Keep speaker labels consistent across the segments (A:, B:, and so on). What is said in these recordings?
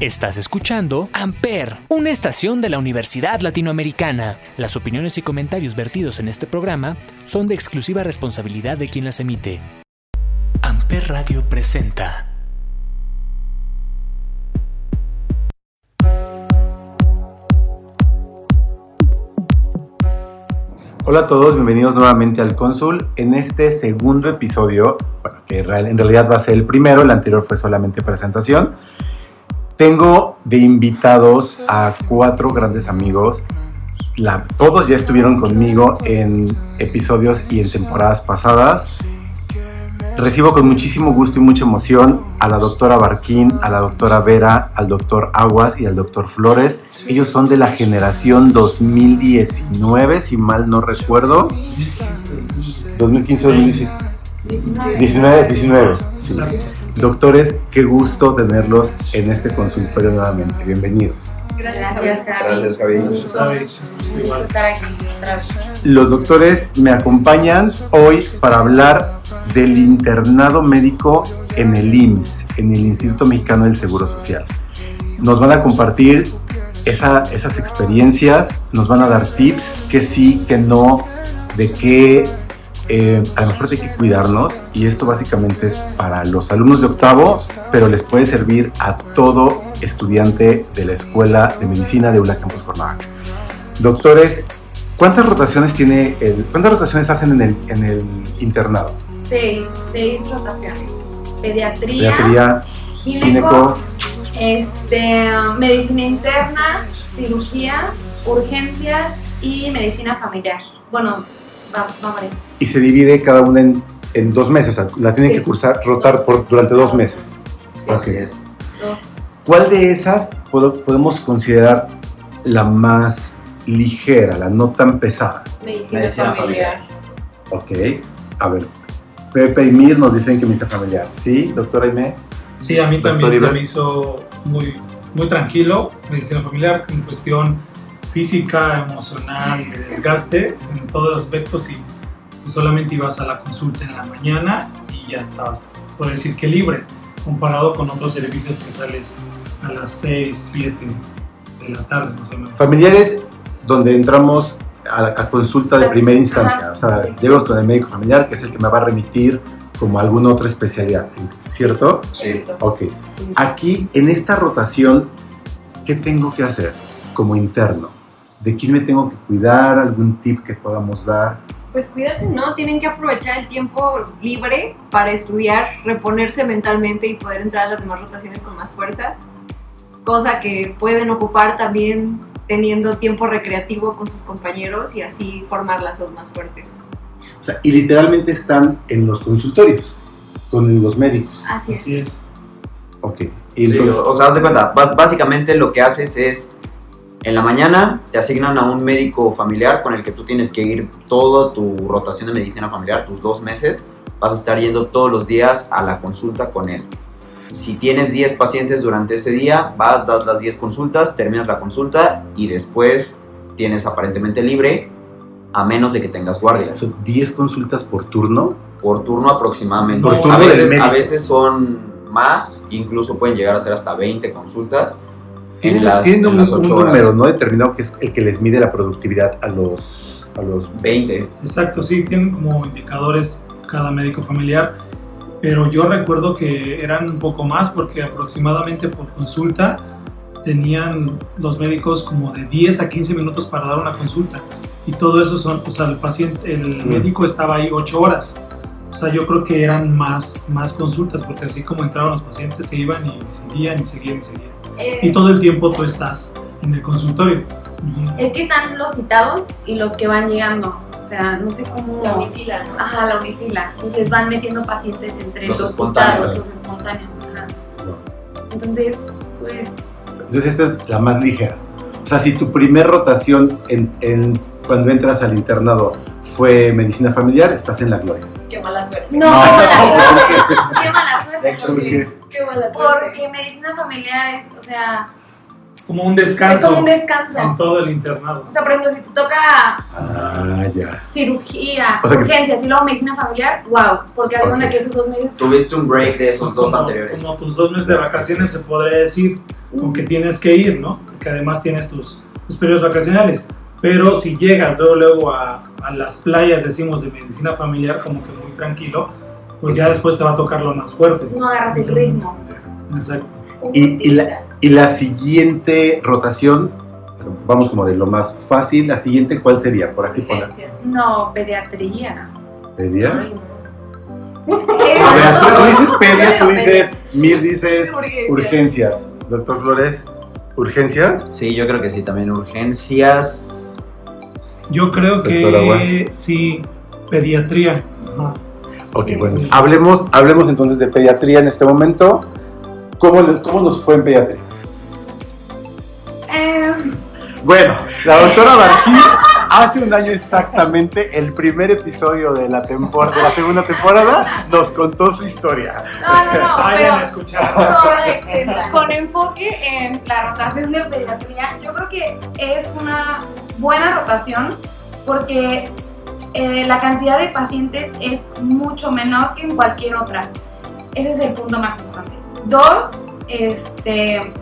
A: Estás escuchando Amper, una estación de la Universidad Latinoamericana. Las opiniones y comentarios vertidos en este programa son de exclusiva responsabilidad de quien las emite. Amper Radio presenta.
B: Hola a todos, bienvenidos nuevamente al Cónsul. En este segundo episodio, bueno, que en realidad va a ser el primero, el anterior fue solamente presentación. Tengo de invitados a cuatro grandes amigos. todos ya estuvieron conmigo en episodios y en temporadas pasadas. Recibo con muchísimo gusto y mucha emoción a la doctora Barquín, a la doctora Vera, al doctor Aguas y al doctor Flores. Ellos son de la generación 2019, si mal no recuerdo. 2015 2019. 19, 19. Doctores, qué gusto tenerlos en este consultorio nuevamente. Bienvenidos.
C: Gracias, Javi. Gracias, Javi. estar aquí
B: Los doctores me acompañan hoy para hablar del internado médico en el IMSS, en el Instituto Mexicano del Seguro Social. Nos van a compartir esas experiencias, nos van a dar tips, que sí, que no, de qué eh, a lo mejor hay que cuidarnos y esto básicamente es para los alumnos de octavo, pero les puede servir a todo estudiante de la Escuela de Medicina de ULA Campus Cuernavaca. Doctores, ¿cuántas rotaciones tiene el, cuántas rotaciones hacen en el, en el internado?
C: Seis, seis rotaciones. Pediatría, Pediatría gineco, este, medicina interna, cirugía, urgencias y medicina familiar. Bueno,
B: y se divide cada una en, en dos meses. La tienen que cursar, rotar por, durante dos meses.
C: Así es. Dos.
B: ¿Cuál de esas podemos considerar la más ligera, la no tan pesada?
C: Medicina, familiar.
B: Ok, a ver. Pepe y Mir nos dicen que medicina familiar. ¿Sí, doctora Aime?
D: Sí, a mí también se me hizo muy, muy tranquilo medicina familiar en cuestión física, emocional, de desgaste, en todos los aspectos y solamente ibas a la consulta en la mañana y ya estabas, puedo decir que libre, comparado con otros servicios que sales a las 6, 7 de la tarde más o menos.
B: Familiares donde entramos a, la consulta de primera instancia, o sea, llego con el médico familiar que es el que me va a remitir como alguna otra especialidad, ¿cierto?
C: Sí.
B: Ok. Aquí, en esta rotación, ¿qué tengo que hacer como interno? ¿De quién me tengo que cuidar? ¿Algún tip que podamos dar?
C: pues cuidarse, ¿no? Tienen que aprovechar el tiempo libre para estudiar, reponerse mentalmente y poder entrar a las demás rotaciones con más fuerza, cosa que pueden ocupar también teniendo tiempo recreativo con sus compañeros y así formar lazos más fuertes.
B: O sea, y literalmente están en los consultorios con los médicos.
C: Así es. Así es.
B: Ok.
E: o sea, haz de cuenta, básicamente lo que haces es en la mañana te asignan a un médico familiar con el que tú tienes que ir toda tu rotación de medicina familiar, tus dos meses. Vas a estar yendo todos los días a la consulta con él. Si tienes 10 pacientes durante ese día, vas, das las 10 consultas, terminas la consulta y después tienes aparentemente libre, a menos de que tengas guardia.
B: ¿Son 10 consultas por turno?
E: Por turno aproximadamente. a, veces, a veces son más, incluso pueden llegar a ser hasta 20 consultas
B: tienen, un, número no determinado que es el que les mide la productividad a los, a los
E: 20.
D: Exacto, sí, tienen como indicadores cada médico familiar, pero yo recuerdo que eran un poco más porque aproximadamente por consulta tenían los médicos como de 10 a 15 minutos para dar una consulta. Y todo eso son, o sea, el paciente, el mm. médico estaba ahí 8 horas. O sea, yo creo que eran más, más consultas, porque así como entraban los pacientes, se iban y seguían y seguían y seguían y todo el tiempo tú estás en el consultorio.
C: Es que están los citados y los que van llegando. O sea, no sé cómo.
F: La unifila, ¿no?
C: Ajá, la unifila. Entonces van metiendo pacientes entre los, citados, los espontáneos. Ajá. Entonces, pues.
B: Entonces, esta es la más ligera. O sea, si tu primer rotación en, en, cuando entras al internado fue medicina familiar, estás en la gloria.
C: Qué mala suerte. No, qué mala suerte. qué mala suerte. De hecho, sí. Qué mala Porque medicina familiar es, o sea...
D: Como un descanso.
C: Es como un descanso.
D: En todo el internado.
C: O sea, por ejemplo, si te toca
B: ah, ya.
C: cirugía, urgencias y luego medicina familiar, wow. Porque hay que esos dos meses...
E: Tuviste un break de esos dos anteriores.
D: Como tus dos meses de vacaciones, se podría decir. con que tienes que ir, ¿no? Porque además tienes tus, tus periodos vacacionales. Pero si llegas luego, luego a, a las playas, decimos, de medicina familiar, como que muy tranquilo, pues ya después te va a tocar lo más fuerte.
C: No agarras el ritmo.
D: Exacto.
B: Y, y la, y la siguiente rotación, vamos como de lo más fácil, la siguiente, ¿cuál sería? Por así poner.
C: Urgencias.
F: No, pediatría.
B: ¿Pedia?
C: Ay, no.
B: A ver, tú, dices pedia, tú dices, Mir dices
C: Urgencias.
B: urgencias. Doctor Flores, ¿urgencias?
E: Sí, yo creo que sí, también urgencias.
D: Yo creo que sí, pediatría. Ajá.
B: Ok,
C: Sí.
B: bueno, hablemos, hablemos entonces de pediatría en este momento. ¿Cómo, le- cómo nos fue en pediatría?
F: Eh,
B: Bueno, la doctora Barquín hace un año exactamente, el primer episodio de la, tempor- de la segunda temporada, nos contó su historia.
F: no, no, no,
D: Vayan a escuchar.
F: con, con enfoque en la rotación de pediatría, yo creo que es una buena rotación porque eh, la cantidad de pacientes es mucho menor que en cualquier otra. Ese es el punto más importante. Dos, este,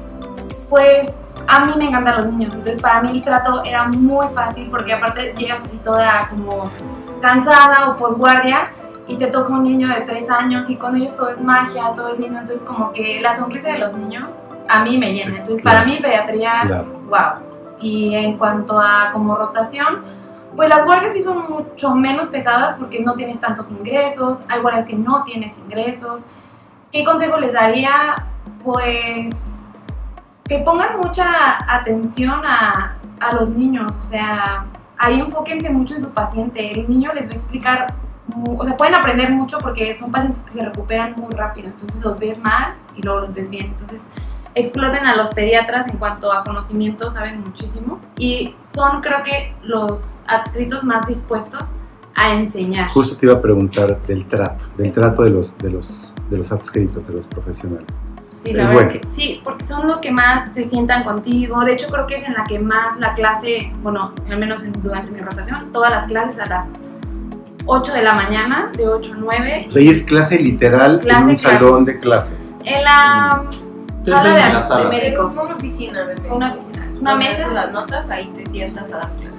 F: pues a mí me encantan los niños, entonces para mí el trato era muy fácil porque aparte llegas así toda como cansada o posguardia y te toca un niño de tres años y con ellos todo es magia, todo es lindo, entonces como que la sonrisa de los niños a mí me llena, entonces para mí pediatría,
B: Claro.
F: wow. Y en cuanto a como rotación, pues las guardias sí son mucho menos pesadas porque no tienes tantos ingresos, hay guardias que no tienes ingresos. ¿Qué consejo les daría? Pues que pongan mucha atención a, a los niños, o sea, ahí enfóquense mucho en su paciente, el niño les va a explicar, o sea, pueden aprender mucho porque son pacientes que se recuperan muy rápido, entonces los ves mal y luego los ves bien, entonces exploten a los pediatras en cuanto a conocimiento, saben muchísimo y son creo que los adscritos más dispuestos a enseñar.
B: Justo te iba a preguntar del trato, del trato de los, de los, de los adscritos, de los profesionales.
F: Sí, la verdad
B: bueno.
F: es que sí, porque son los que más se sientan contigo. De hecho, creo que es en la que más la clase, bueno, al menos en- durante mi rotación, todas las clases a las 8 de la mañana, de 8 a 9,
B: O sea, ahí es clase literal
F: Clase,
B: en un
F: clase.
B: salón de clase.
F: en la
D: Sí,
F: sala de,
E: la sala.
F: de médicos.
C: Una oficina, bebé.
F: Una oficina, es una mesa.
C: las notas, ahí te sientas a dar clase.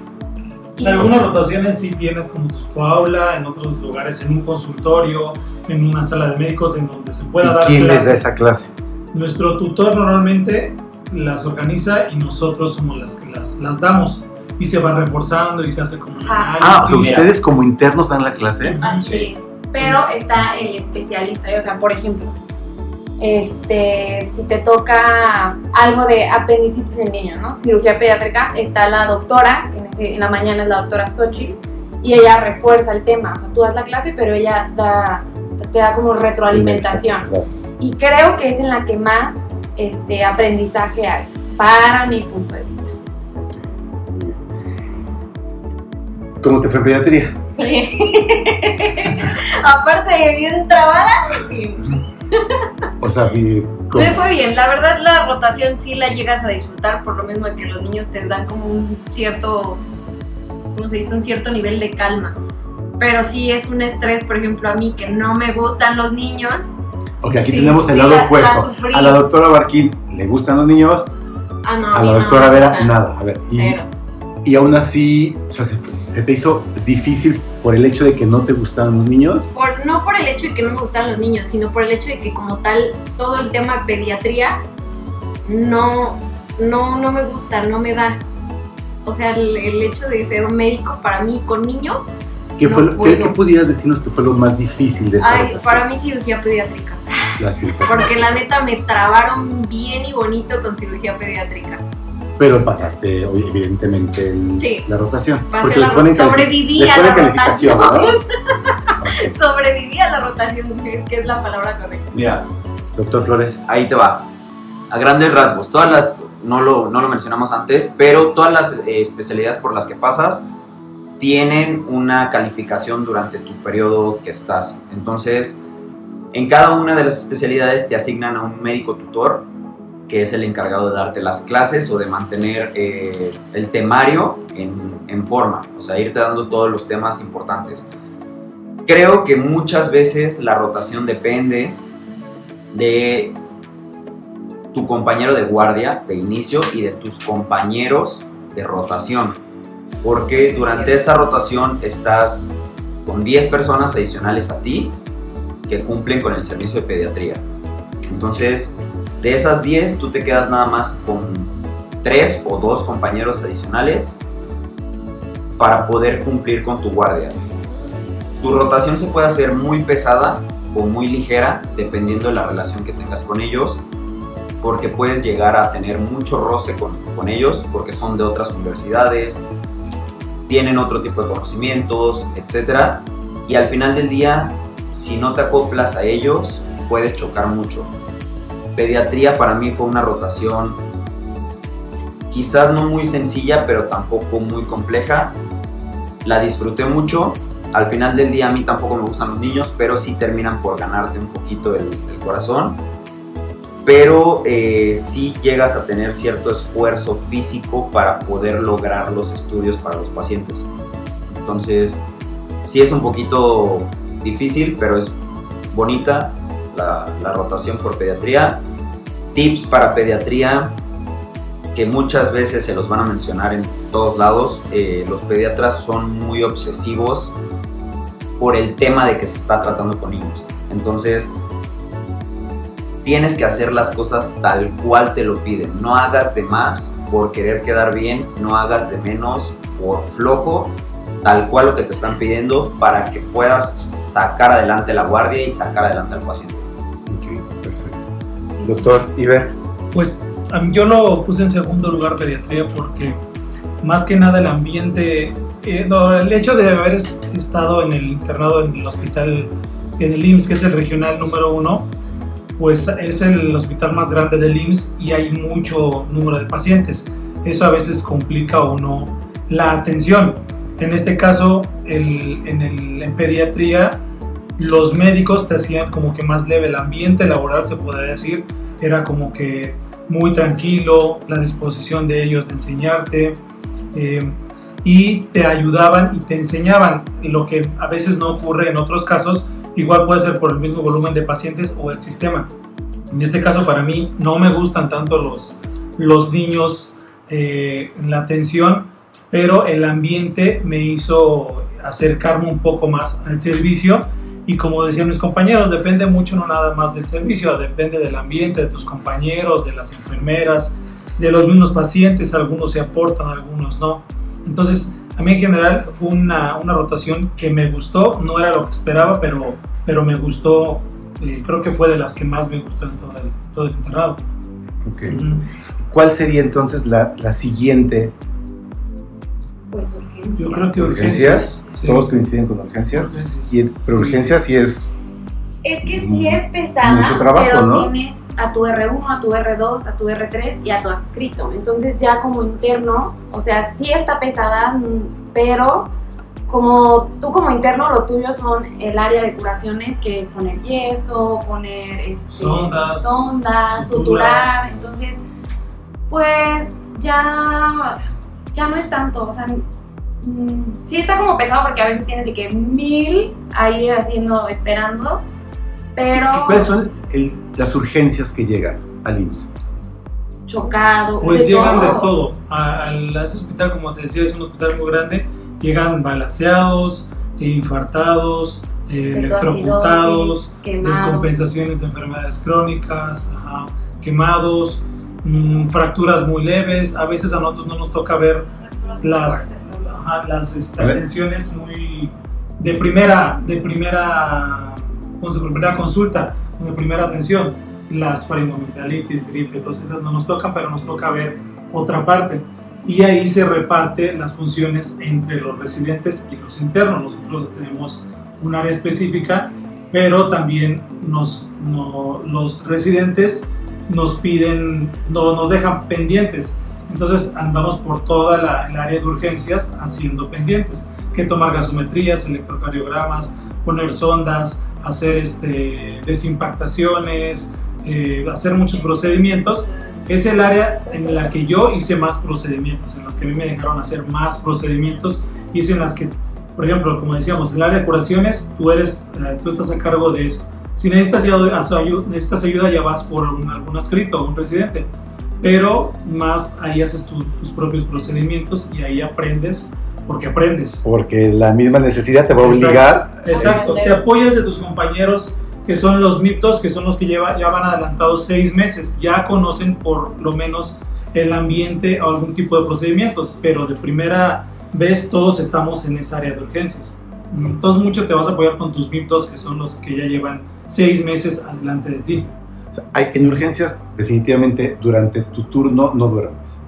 F: y-
D: En algunas rotaciones sí tienes como tu aula, en otros lugares en un consultorio, en una sala de médicos, en donde se pueda
B: ¿Y
D: dar
B: quién les da
D: clase.
B: esa clase?
D: Nuestro tutor normalmente las organiza y nosotros somos las que las, las damos. Y se van reforzando y se hace como un
F: Ah.
D: análisis.
B: Ah, o sea, ustedes como internos dan la clase.
F: Así. Pero está el especialista, o sea, por ejemplo, este, si te toca algo de apendicitis en niño, ¿no? Cirugía pediátrica, está la doctora, que en, la mañana es la doctora Xochitl, y ella refuerza el tema, o sea, tú das la clase, pero ella da, te da como retroalimentación. Y creo que es en la que más este, aprendizaje hay, para mi punto de vista.
B: ¿Cómo te fue en pediatría?
C: Aparte de bien trabada,
B: O sea,
C: me fue bien. La verdad, la rotación sí la llegas a disfrutar por lo mismo que los niños te dan como un cierto, ¿cómo se dice? Un cierto nivel de calma. Pero sí es un estrés, por ejemplo, a mí que no me gustan los niños.
B: Ok, aquí
C: Sí,
B: tenemos el
C: sí,
B: lado
C: la-
B: opuesto. A la doctora Barquín le gustan los niños,
C: Ah, no,
B: a la doctora Vera nada. A ver, y, aún así, o sea, se, se te hizo difícil por el hecho de que no te gustaban los niños.
C: Por, no por el hecho de que no me gustan los niños, sino por el hecho de que como tal todo el tema pediatría no, no, no me gusta, no me da. O sea, el, el hecho de ser un médico para mí con niños,
B: ¿Qué,
C: No
B: fue, lo- qué, qué pudieras decirnos que fue lo más difícil de esta
C: ay, para mí cirugía pediátrica.
B: La cirugía.
C: Porque la neta me trabaron bien y bonito con cirugía pediátrica.
B: Pero pasaste, evidentemente, el-
C: Sí.
B: la rotación. Porque
C: la
B: ponen
C: sobreviví a
B: ponen
C: la
B: calificación,
C: rotación.
B: ¿no?
C: Sobreviví a la rotación, que que es la palabra correcta.
E: Mira,
B: Doctor Flores.
E: ahí te va. A grandes rasgos, todas las, no lo, no lo mencionamos antes, pero todas las eh, especialidades por las que pasas tienen una calificación durante tu periodo que estás. Entonces, en cada una de las especialidades te asignan a un médico tutor, que es el encargado de darte las clases o de mantener eh, el temario en, en forma, o sea, irte dando todos los temas importantes. Creo que muchas veces la rotación depende de tu compañero de guardia de inicio y de tus compañeros de rotación. Porque durante esa rotación estás con 10 personas adicionales a ti que cumplen con el servicio de pediatría. Entonces, de esas 10, tú te quedas nada más con 3 o 2 compañeros adicionales para poder cumplir con tu guardia. Tu rotación se puede hacer muy pesada o muy ligera, dependiendo de la relación que tengas con ellos, porque puedes llegar a tener mucho roce con, con ellos, porque son de otras universidades, tienen otro tipo de conocimientos, etc. Y al final del día, si no te acoplas a ellos, puedes chocar mucho. Pediatría para mí fue una rotación quizás no muy sencilla, pero tampoco muy compleja. La disfruté mucho. Al final del día a mí tampoco me gustan los niños, pero sí terminan por ganarte un poquito el, corazón. Pero eh, sí llegas a tener cierto esfuerzo físico para poder lograr los estudios para los pacientes. Entonces, sí es un poquito difícil, pero es bonita la, rotación por pediatría. Tips para pediatría, que muchas veces se los van a mencionar en todos lados. Eh, los pediatras son muy obsesivos por el tema de que se está tratando con niños. Entonces, tienes que hacer las cosas tal cual te lo piden. No hagas de más por querer quedar bien, no hagas de menos por flojo, tal cual lo que te están pidiendo para que puedas sacar adelante la guardia y sacar adelante al paciente.
B: Doctor Iber,
D: Pues yo lo puse en segundo lugar pediatría porque más que nada el ambiente, eh, el hecho de haber es- estado en el internado en el hospital, en el IMSS, que es el regional número uno, pues es el hospital más grande del IMSS y hay mucho número de pacientes. Eso a veces complica o no la atención. En este caso, en, el- en pediatría, los médicos te hacían como que más leve el ambiente laboral, se podría decir, era como que muy tranquilo, la disposición de ellos de enseñarte eh, y te ayudaban y te enseñaban, lo que a veces no ocurre en otros casos, igual puede ser por el mismo volumen de pacientes o el sistema. En este caso para mí no me gustan tanto los, los niños eh, en la atención, pero el ambiente me hizo acercarme un poco más al servicio y como decían mis compañeros, depende mucho no nada más del servicio, depende del ambiente, de tus compañeros, de las enfermeras, de los mismos pacientes, algunos se aportan, algunos no. Entonces, a mí en general fue una, una rotación que me gustó, no era lo que esperaba, pero, pero me gustó, eh, creo que fue de las que más me gustó en todo el, todo el internado.
B: ok.
D: Ujú.
B: ¿cuál sería entonces la, la siguiente?
C: Pues urgencias.
D: Yo creo que
B: ¿Urgencias?
D: Sí.
B: Todos coinciden con urgencias.
D: Urgencias.
B: Y, pero urgencias sí es
F: Es que sí es pesada,
B: Mucho trabajo,
F: pero
B: ¿no?
F: tienes a tu R1, a tu R2, a tu R3 y a tu adscrito. Entonces ya como interno, o sea, sí está pesada, pero como tú como interno lo tuyo son el área de curaciones, que es poner yeso, poner este,
D: Sondas,
F: sondas, suturar. Entonces, pues ya, ya no es tanto, o sea, sí está como pesado porque a veces tienes de que mil ahí haciendo, esperando, pero
B: ¿Cuáles son el- las urgencias que llegan al IMSS?
F: chocado.
D: Pues
F: de
D: llegan de
F: todo.
D: todo. A, al- a ese hospital, como te decía, es un hospital muy grande. Llegan balaseados, infartados, eh, electrocutados, descompensaciones de enfermedades crónicas, ajá, quemados, mm, fracturas muy leves. A veces a nosotros no nos toca ver las, ajá, las este,
B: ¿Vale?
D: atenciones muy de primera, de primera, con su primera consulta, de primera atención, las faringoamigdalitis, gripe, todas esas no nos tocan, pero nos toca ver otra parte. Y ahí se reparte las funciones entre los residentes y los internos. Nosotros tenemos un área específica, pero también nos, no- los residentes nos piden, no, nos dejan pendientes. Entonces andamos por toda la, el área de urgencias haciendo pendientes, que tomar gasometrías, electrocardiogramas, poner sondas, hacer este, desimpactaciones, eh, hacer muchos procedimientos. Es el área en la que yo hice más procedimientos, en las que a mí me dejaron hacer más procedimientos, hice en las que, por ejemplo, como decíamos, en el área de curaciones, tú, eres, eh, tú estás a cargo de eso. Si necesitas necesitas ayuda ya vas por un, algún escrito, un residente. Pero más ahí haces tus propios procedimientos y ahí aprendes porque aprendes.
B: Porque la misma necesidad te va a obligar.
D: Exacto, te apoyas de tus compañeros que son los mitos, que son los que lleva, ya van adelantados seis meses, ya conocen por lo menos el ambiente o algún tipo de procedimientos, pero de primera vez todos estamos en esa área de urgencias. Entonces mucho te vas a apoyar con tus mitos, que son los que ya llevan seis meses adelante de ti.
B: Hay, en urgencias, definitivamente, durante tu turno no duermes.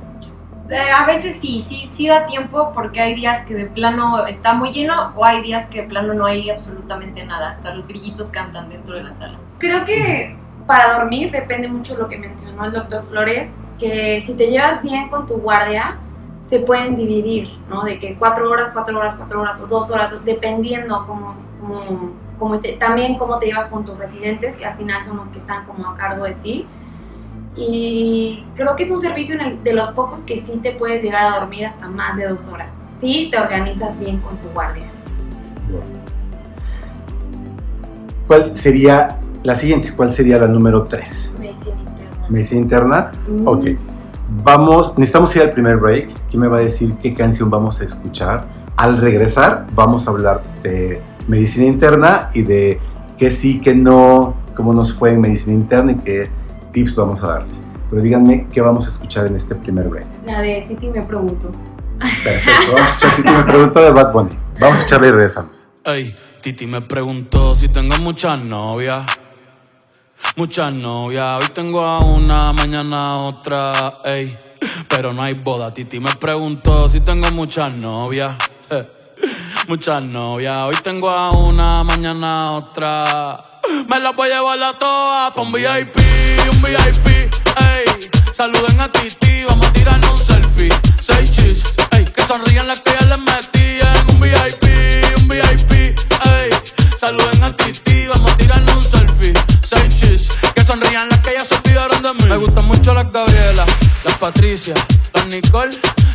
C: Eh, a veces sí, sí, sí da tiempo porque hay días que de plano está muy lleno o hay días que de plano no hay absolutamente nada, hasta los grillitos cantan dentro de la sala.
F: Creo que para dormir depende mucho lo que mencionó el doctor Flores, que si te llevas bien con tu guardia, se pueden dividir, ¿no? De que cuatro horas, cuatro horas, cuatro horas o dos horas, dependiendo como, como, como este, también cómo te llevas con tus residentes, que al final son los que están como a cargo de ti. Y creo que es un servicio de los pocos que sí te puedes llegar a dormir hasta más de dos horas. Si te organizas bien con tu guardia.
B: ¿Cuál sería la siguiente? ¿Cuál sería la número tres?
C: Medicina interna.
B: Medicina interna. Mm. Ok. Vamos, necesitamos ir al primer break. ¿Quién me va a decir qué canción vamos a escuchar? Al regresar, vamos a hablar de medicina interna y de qué sí, qué no, cómo nos fue en medicina interna y qué tips vamos a darles. Pero díganme qué vamos a escuchar en este primer break.
C: La de Titi me pregunto.
B: Perfecto, vamos a escuchar Titi me preguntó de Bad Bunny. Vamos a escucharle y regresamos.
G: Ey, Titi me preguntó si tengo muchas novias. Muchas novias, hoy tengo a una, mañana a otra, ey. Pero no hay boda, Titi me preguntó si tengo muchas novias. Muchas novias, hoy tengo a una, mañana a otra. Me la voy a llevar a todas pa' un VIP, un VIP, ey. Saluden a Titi, vamos a tirarnos un selfie. Seis chis, ey. Que sonrían las que ya les metí en un VIP, un VIP, ey. Saluden a Titi, vamos a tirarnos un selfie. Seis chis, que sonrían las que ya se olvidaron de mí. Me gustan mucho las Gabriela, las Patricia, las Nicole,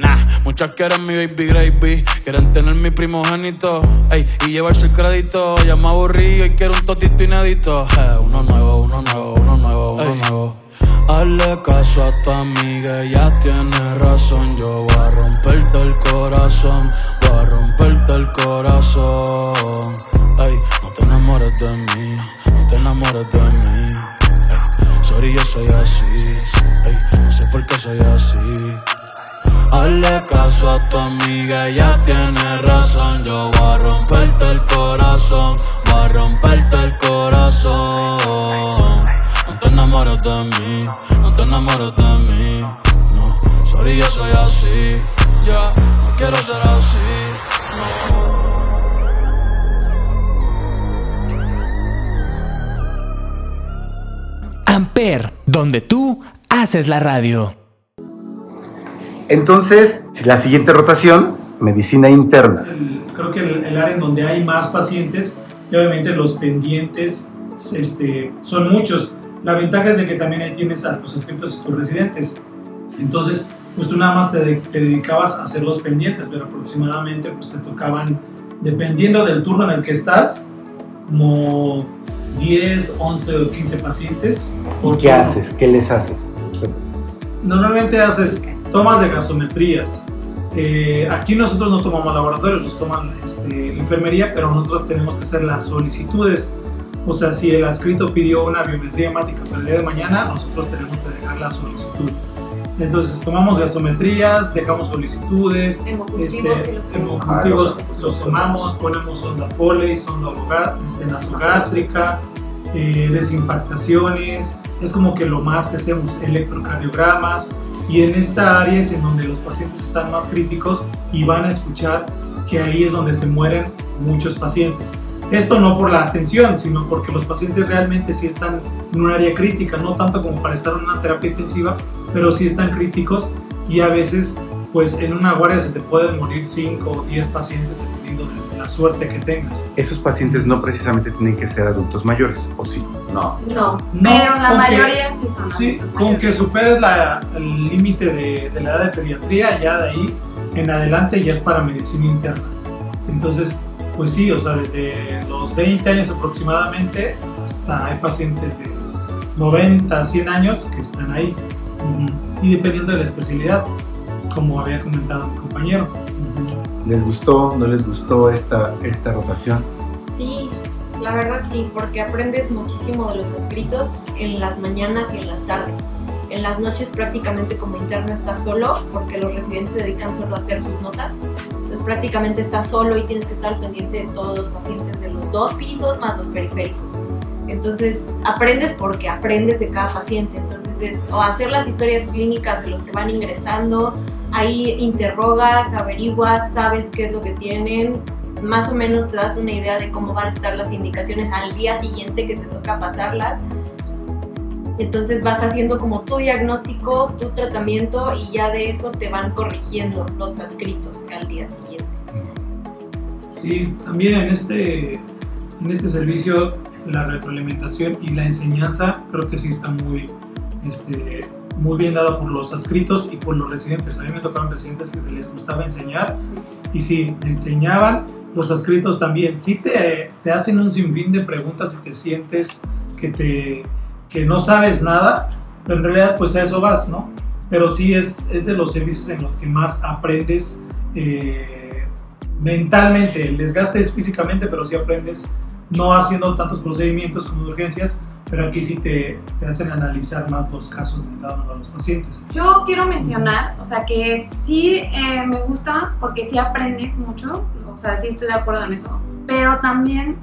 G: Nah, muchas quieren mi baby gravy, quieren tener mi primogénito, ey, y llevarse el crédito. Ya me aburrí y quiero un totito inédito. Eh, uno nuevo, uno nuevo, uno nuevo, uno nuevo. Hazle caso a tu amiga, ya tiene razón. Yo voy a romperte el corazón, voy a romperte el corazón.
A: Haces la radio.
B: Entonces, la siguiente rotación, medicina interna.
D: el- creo que el, el área en donde hay más pacientes y obviamente los pendientes este, son muchos. La ventaja es de que también ahí tienes a tus inscritos y tus residentes. Entonces, pues tú nada más te, de- te dedicabas a hacer los pendientes, pero aproximadamente pues te tocaban, dependiendo del turno en el que estás, como 10, 11 o 15 pacientes.
B: ¿Y qué
D: turno.
B: haces? ¿Qué les haces?
D: Normalmente haces tomas de gasometrías. Eh, aquí nosotros no tomamos laboratorios, los toman este, enfermería, pero nosotros tenemos que hacer las solicitudes. O sea, si el adscrito pidió una biometría hemática para el día de mañana, nosotros tenemos que dejar la solicitud. Entonces, tomamos gasometrías, dejamos solicitudes,
C: Hemocultivos
D: este,
C: los
D: hemocultivos los tomamos, ponemos sonda Foley, sonda este, nasogástrica, eh, desimpactaciones, es como que lo más que hacemos, electrocardiogramas, y en esta área es en donde los pacientes están más críticos y van a escuchar que ahí es donde se mueren muchos pacientes. Esto no por la atención, sino porque los pacientes realmente sí están en un área crítica, no tanto como para estar en una terapia intensiva, pero sí están críticos y a veces pues en una guardia se te pueden morir 5 o 10 pacientes la suerte que tengas.
B: Esos pacientes no precisamente tienen que ser adultos mayores, ¿o sí?
E: No.
F: No,
D: No,
F: pero la
D: con que-
F: mayoría sí son
D: Sí,
F: adultos
D: con que superes la- el límite de, de la edad de pediatría, ya de ahí en adelante ya es para medicina interna. Entonces, pues sí, o sea, desde los 20 años aproximadamente hasta hay pacientes de 90, 100 años que están ahí. Y dependiendo de la especialidad, como había comentado mi compañero.
B: ¿Les gustó? ¿No les gustó esta, esta rotación?
C: Sí, la verdad sí, porque aprendes muchísimo de los escritos en las mañanas y en las tardes. En las noches prácticamente como interno estás solo, porque los residentes se dedican solo a hacer sus notas. Entonces prácticamente estás solo y tienes que estar pendiente de todos los pacientes de los dos pisos más los periféricos. Entonces aprendes porque aprendes de cada paciente. Entonces es o hacer las historias clínicas de los que van ingresando, ahí interrogas, averiguas, sabes qué es lo que tienen, más o menos te das una idea de cómo van a estar las indicaciones al día siguiente que te toca pasarlas. Entonces vas haciendo como tu diagnóstico, tu tratamiento y ya de eso te van corrigiendo los adscritos al día siguiente.
D: Sí, también en este, en este servicio la retroalimentación y la enseñanza creo que sí está muy, este, muy bien dada por los adscritos y por los residentes. A mí me tocaron residentes que les gustaba enseñar y sí, me enseñaban. Los adscritos también. Sí te, te hacen un sinfín de preguntas y te sientes que, te, que no sabes nada, pero en realidad pues a eso vas, ¿no? Pero sí es, es de los servicios en los que más aprendes eh, mentalmente. El desgaste es físicamente, pero sí aprendes no haciendo tantos procedimientos como urgencias, pero aquí sí te, te hacen analizar más los casos de cada uno de los pacientes.
F: Yo quiero mencionar, o sea, que sí eh, me gusta porque sí aprendes mucho, o sea, sí estoy de acuerdo en eso, pero también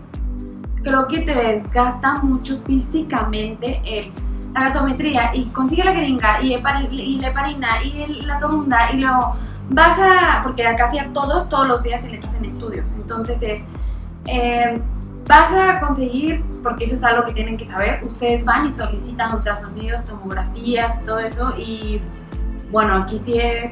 F: creo que te desgasta mucho físicamente el, la gasometría y consigue la jeringa y, y la heparina y el- la torunda y luego baja, porque sí a todos, todos los días se les hacen estudios, entonces es... eh, Baja a conseguir, porque eso es algo que tienen que saber, ustedes van y solicitan ultrasonidos, tomografías, todo eso, y bueno, aquí sí es,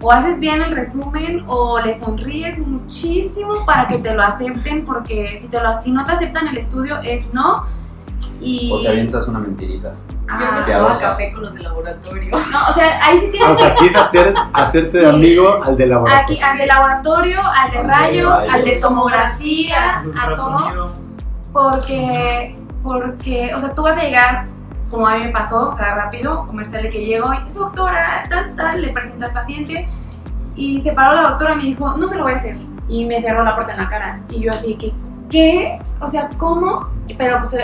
F: o haces bien el resumen o le sonríes muchísimo para que te lo acepten, porque si, te lo, si no te aceptan el estudio es no, y...
E: O te avientas una mentirita.
C: Yo me
F: Ah,
E: te
C: tomaba café con los de laboratorio.
F: no, o sea, ahí sí
B: O
F: tienes
B: sea, aquí es hacer, hacerte de
F: Sí.
B: amigo al de laboratorio.
F: aquí al de laboratorio, al de
E: Al de
F: rayos, al de tomografía, a todo. Porque, porque, o sea, tú vas a llegar, como a mí me pasó, o sea, rápido, comercial de que llego y, doctora, tal, tal, le presento al paciente y se paró la doctora y me dijo, no se lo voy a hacer. Y me cerró la puerta en la cara. Y yo así que, ¿qué? O sea, ¿cómo? Pero pues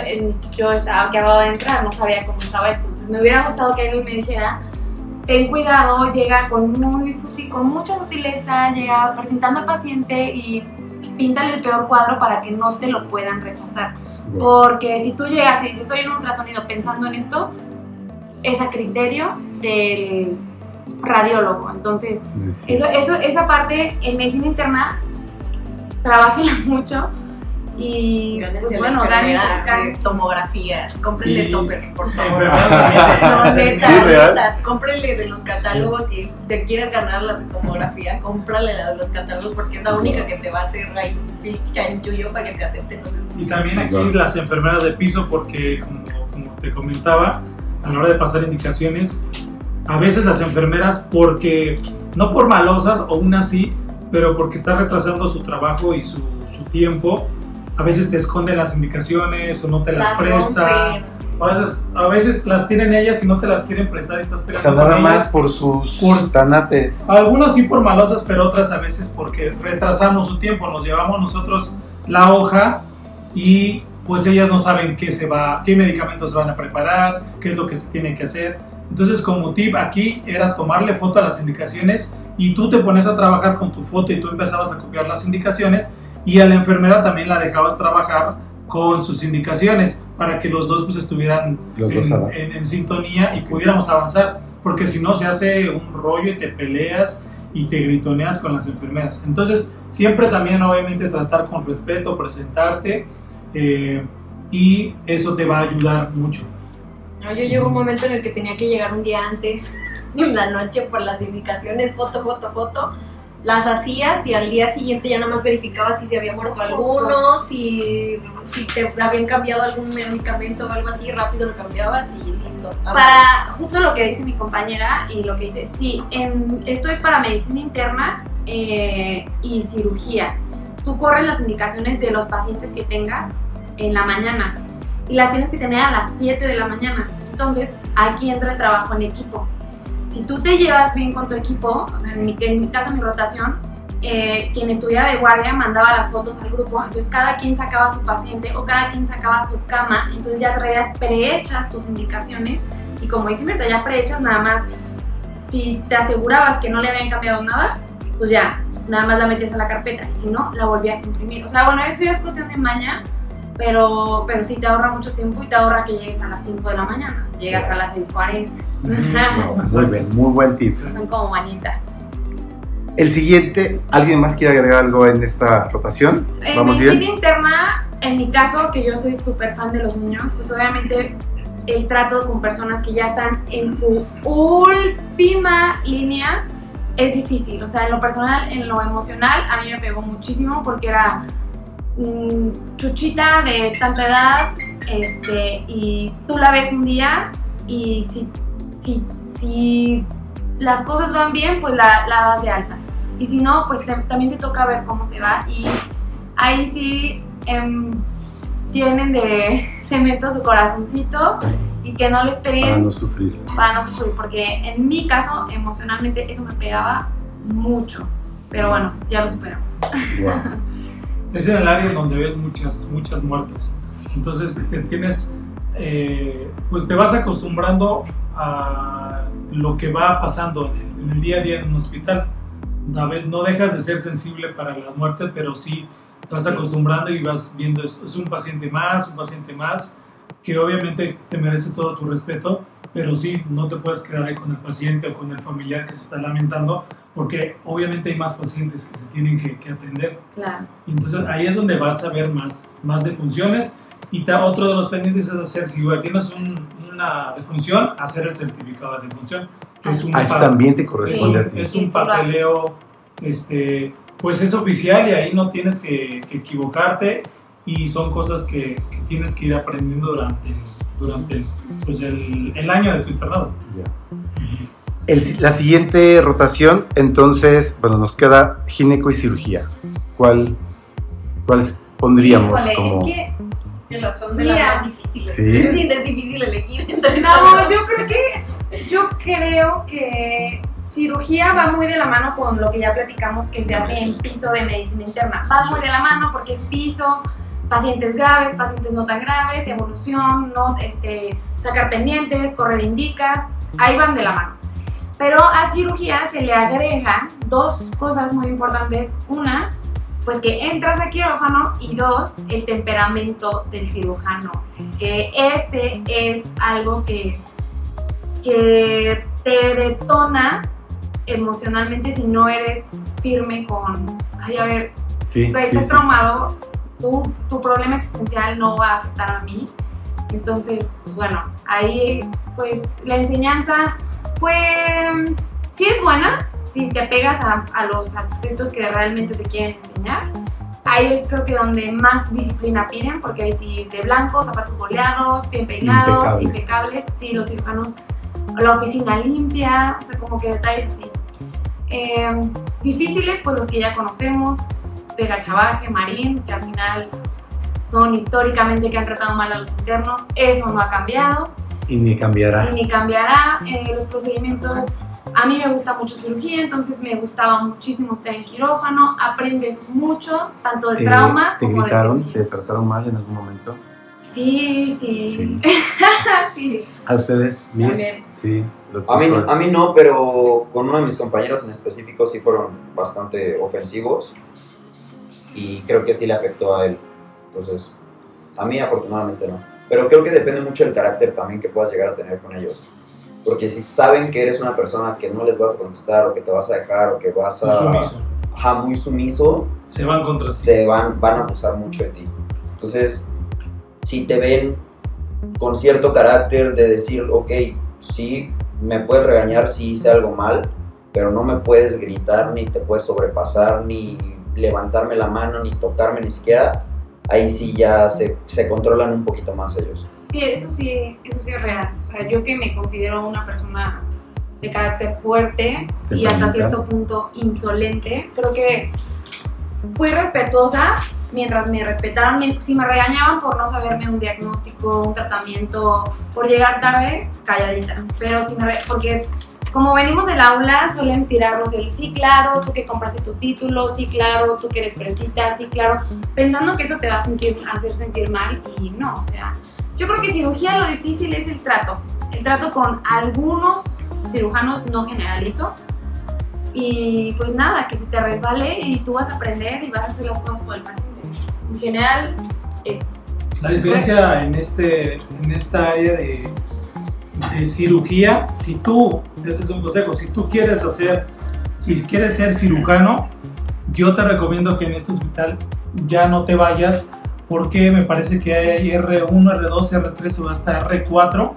F: yo estaba, acababa de entrar, no sabía cómo estaba esto. Entonces me hubiera gustado que él me dijera, ten cuidado, llega con, muy sutil, con mucha sutileza, llega presentando al paciente y píntale el peor cuadro para que no te lo puedan rechazar. Porque si tú llegas y dices, soy un ultrasonido pensando en esto, es a criterio del radiólogo. Entonces,
B: Sí.
F: eso, eso, esa parte en medicina interna, trabájenla mucho y
C: Gánense
F: pues bueno,
C: de tomografías, cómprenle
D: Y-
C: topper, por favor. No, neta,
B: Sí,
C: neta, cómprenle de los catálogos si te quieres ganar la de tomografía, cómprale la de los catálogos porque es la única que te va a hacer ahí el chanchullo para que te acepten
D: Y también aquí las enfermeras de piso, porque como, como te comentaba, a la hora de pasar indicaciones, a veces las enfermeras, porque no por malosas o aún así, pero porque está retrasando su trabajo y su, su tiempo, a veces te esconden las indicaciones o no te las,
C: Las
D: presta. A veces, a veces las tienen ellas y no te las quieren prestar y estás
B: O sea,
D: peleando
B: nada más por sus
D: Por-
B: tanates.
D: Algunos sí por malosas, pero otras a veces porque retrasamos su tiempo. Nos llevamos nosotros la hoja y pues ellas no saben qué se va, qué medicamentos se van a preparar, qué es lo que se tiene que hacer. Entonces, como tip aquí era tomarle foto a las indicaciones y tú te pones a trabajar con tu foto y tú empezabas a copiar las indicaciones y a la enfermera también la dejabas trabajar con sus indicaciones para que los dos pues estuvieran
B: Los dos
D: en,
B: avanzan.
D: en- en sintonía y pudiéramos avanzar, porque si no se hace un rollo y te peleas y te gritoneas con las enfermeras. Entonces, siempre también obviamente tratar con respeto, presentarte eh, y eso te va a ayudar mucho.
C: No, yo llegó un momento en el que tenía que llegar un día antes, en la noche, por las indicaciones, foto, foto, foto. Las hacías y al día siguiente ya nada más verificabas si se había muerto
F: Justo.
C: alguno, si, si te habían cambiado algún medicamento o algo así, rápido lo cambiabas y listo.
F: Para justo lo que dice mi compañera y lo que dice, sí, en, esto es para medicina interna eh, y cirugía. Tú corres las indicaciones de los pacientes que tengas en la mañana y las tienes que tener a las 7 de la mañana. Entonces, aquí entra el trabajo en equipo. Si tú te llevas bien con tu equipo, o sea, en mi, en mi caso, mi rotación, eh, quien estuviera de guardia mandaba las fotos al grupo, entonces cada quien sacaba su paciente o cada quien sacaba su cama, entonces ya traías prehechas tus indicaciones y como dice Mirta, ya prehechas nada más, si te asegurabas que no le habían cambiado nada, pues ya, nada más la metías a la carpeta y si no, la volvías a imprimir. O sea, bueno, eso ya es cuestión de maña, pero, pero sí te ahorra mucho tiempo y te ahorra que llegues a las 5 de la mañana, llegas a las 6.40.
B: Muy bien, muy buen tip.
F: Son como manitas.
B: El siguiente, ¿alguien más quiere agregar algo en esta rotación?
F: En
B: ¿Vamos
F: medicina
B: bien?
F: interna, en mi caso, que yo soy súper fan de los niños, pues obviamente el trato con personas que ya están en su última línea es difícil. O sea, en lo personal, en lo emocional, a mí me pegó muchísimo porque era mm, chuchita de tanta edad este, y tú la ves un día y si, si, si las cosas van bien, pues la, la das de alta. Y si no, pues te- también te toca ver cómo se va. Y ahí sí em, llenen de cemento su corazoncito y que no les peguen
B: Para no sufrir.
F: para no sufrir. Porque en mi caso, emocionalmente, eso me pegaba mucho. Pero bueno, ya lo superamos.
D: Es en el área donde ves muchas, muchas muertes. Entonces te tienes, eh, pues te vas acostumbrando a lo que va pasando en el, en el día a día en un hospital. No dejas de ser sensible para las muertes, pero sí te vas acostumbrando y vas viendo, es un paciente más, un paciente más, que obviamente te merece todo tu respeto, pero sí, no te puedes quedar ahí con el paciente o con el familiar que se está lamentando, porque obviamente hay más pacientes que se tienen que, que atender.
F: Claro.
D: Y entonces ahí es donde vas a ver más, más defunciones. Y ta- otro de los pendientes es hacer, si tienes un- una defunción, hacer el certificado de defunción. que es un,
B: Ah, eso también te corresponde a ti.
D: es
F: Sí,
D: un papeleo, este, pues es oficial y ahí no tienes que, que equivocarte y son cosas que, que tienes que ir aprendiendo durante, el- durante el, pues el, el año de tu internado.
B: Ya. El- la siguiente rotación, entonces, bueno, nos queda gineco y cirugía. ¿Cuál, cuál pondríamos
F: Híjole,
B: como...?
F: es que
C: Es que las son de
F: Mira.
C: las más difíciles.
B: Sí.
C: Sí, es difícil elegir.
F: No, yo creo que yo creo que cirugía va muy de la mano con lo que ya platicamos que se hace en piso de medicina interna. Va muy de la mano porque es piso, pacientes graves, pacientes no tan graves, evolución, no este sacar pendientes, correr indicas, ahí van de la mano. Pero a cirugía se le agregan dos cosas muy importantes. Una, pues que entras a quirófano y dos, el temperamento del cirujano, que ese es algo que, que te detona emocionalmente si no eres firme con, ay, a ver,
B: Sí,
F: estás
B: sí,
F: traumado, tu, tu problema existencial no va a afectar a mí. Entonces, pues, bueno, ahí pues la enseñanza fue, sí es buena, si te pegas a, a los adscritos que realmente te quieren enseñar. Ahí es creo que donde más disciplina piden, porque ahí sí de blanco, zapatos boleados, bien peinados,
B: Impecable.
F: impecables, sí, los cirujanos, la oficina limpia, o sea, como que detalles así. Eh, difíciles, pues los que ya conocemos, Vega Chavaje, Marín, que al final son históricamente que han tratado mal a los internos, eso no ha cambiado
B: Y ni cambiará.
F: y ni cambiará. Eh, los procedimientos, a mí me gusta mucho cirugía, entonces me gustaba muchísimo estar en quirófano, aprendes mucho, tanto de
B: ¿Te,
F: trauma
B: te
F: como
B: gritaron?
F: de
B: ¿Te
F: cirugía.
B: trataron mal en algún momento?
F: Sí, sí, sí.
B: ¿A ustedes? ¿Mir?
C: También.
B: Sí.
E: A mí, a mí no, pero con uno de mis compañeros en específico sí fueron bastante ofensivos y creo que sí le afectó a él. Entonces, a mí afortunadamente no. Pero creo que depende mucho del carácter también que puedas llegar a tener con ellos. Porque si saben que eres una persona que no les vas a contestar o que te vas a dejar o que vas a...
D: Sumiso.
E: Ajá, muy sumiso,
D: Se van contra ti.
E: se van, van a abusar mucho de ti. Entonces, si te ven con cierto carácter de decir, ok, sí, me puedes regañar si hice algo mal, pero no me puedes gritar, ni te puedes sobrepasar, ni levantarme la mano, ni tocarme, ni siquiera, ahí sí ya se, se controlan un poquito más ellos.
F: Sí, eso sí, eso sí es real. O sea, yo que me considero una persona de carácter fuerte y hasta cierto punto insolente, creo que fui respetuosa mientras me respetaron. Mi- Si me regañaban por no saberme un diagnóstico, un tratamiento, por llegar tarde, calladita. Pero si me porque como venimos del aula, suelen tirarnos el sí, claro, tú que compraste tu título, sí, claro, tú que eres fresita, sí, claro, pensando que eso te va a sentir, hacer sentir mal y no, o sea, yo creo que cirugía lo difícil es el trato. El trato con algunos cirujanos, no generalizo. Y pues nada, que se te resbale y tú vas a aprender y vas a hacer las cosas por el paciente. En general, eso.
D: La diferencia en, este, en esta área de, de cirugía, si tú, ese es un consejo, si tú quieres hacer, si quieres ser cirujano, yo te recomiendo que en este hospital ya no te vayas porque me parece que hay R1, R2, R3 o hasta R4.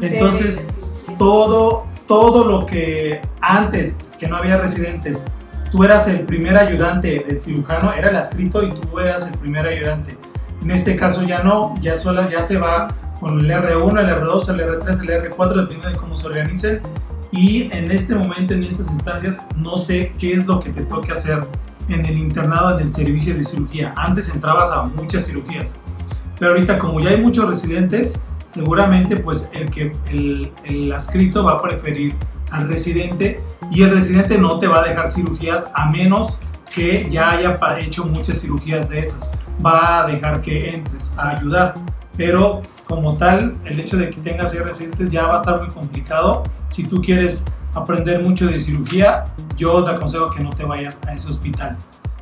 D: Entonces, todo, todo lo que antes, que no había residentes, tú eras el primer ayudante del cirujano, era el adscrito y tú eras el primer ayudante. En este caso ya no, ya, sola, ya se va con el R1, el R2, el R3, el R4, dependiendo de cómo se organicen. Y en este momento, en estas instancias, no sé qué es lo que te toque hacer en el internado, en el servicio de cirugía. Antes entrabas a muchas cirugías, pero ahorita como ya hay muchos residentes, seguramente pues el que el, el adscrito va a preferir al residente y el residente no te va a dejar cirugías a menos que ya haya hecho muchas cirugías de esas. Va a dejar que entres a ayudar, pero como tal, el hecho de que tengas seis residentes ya va a estar muy complicado. Si tú quieres aprender mucho de cirugía, yo te aconsejo que no te vayas a ese hospital.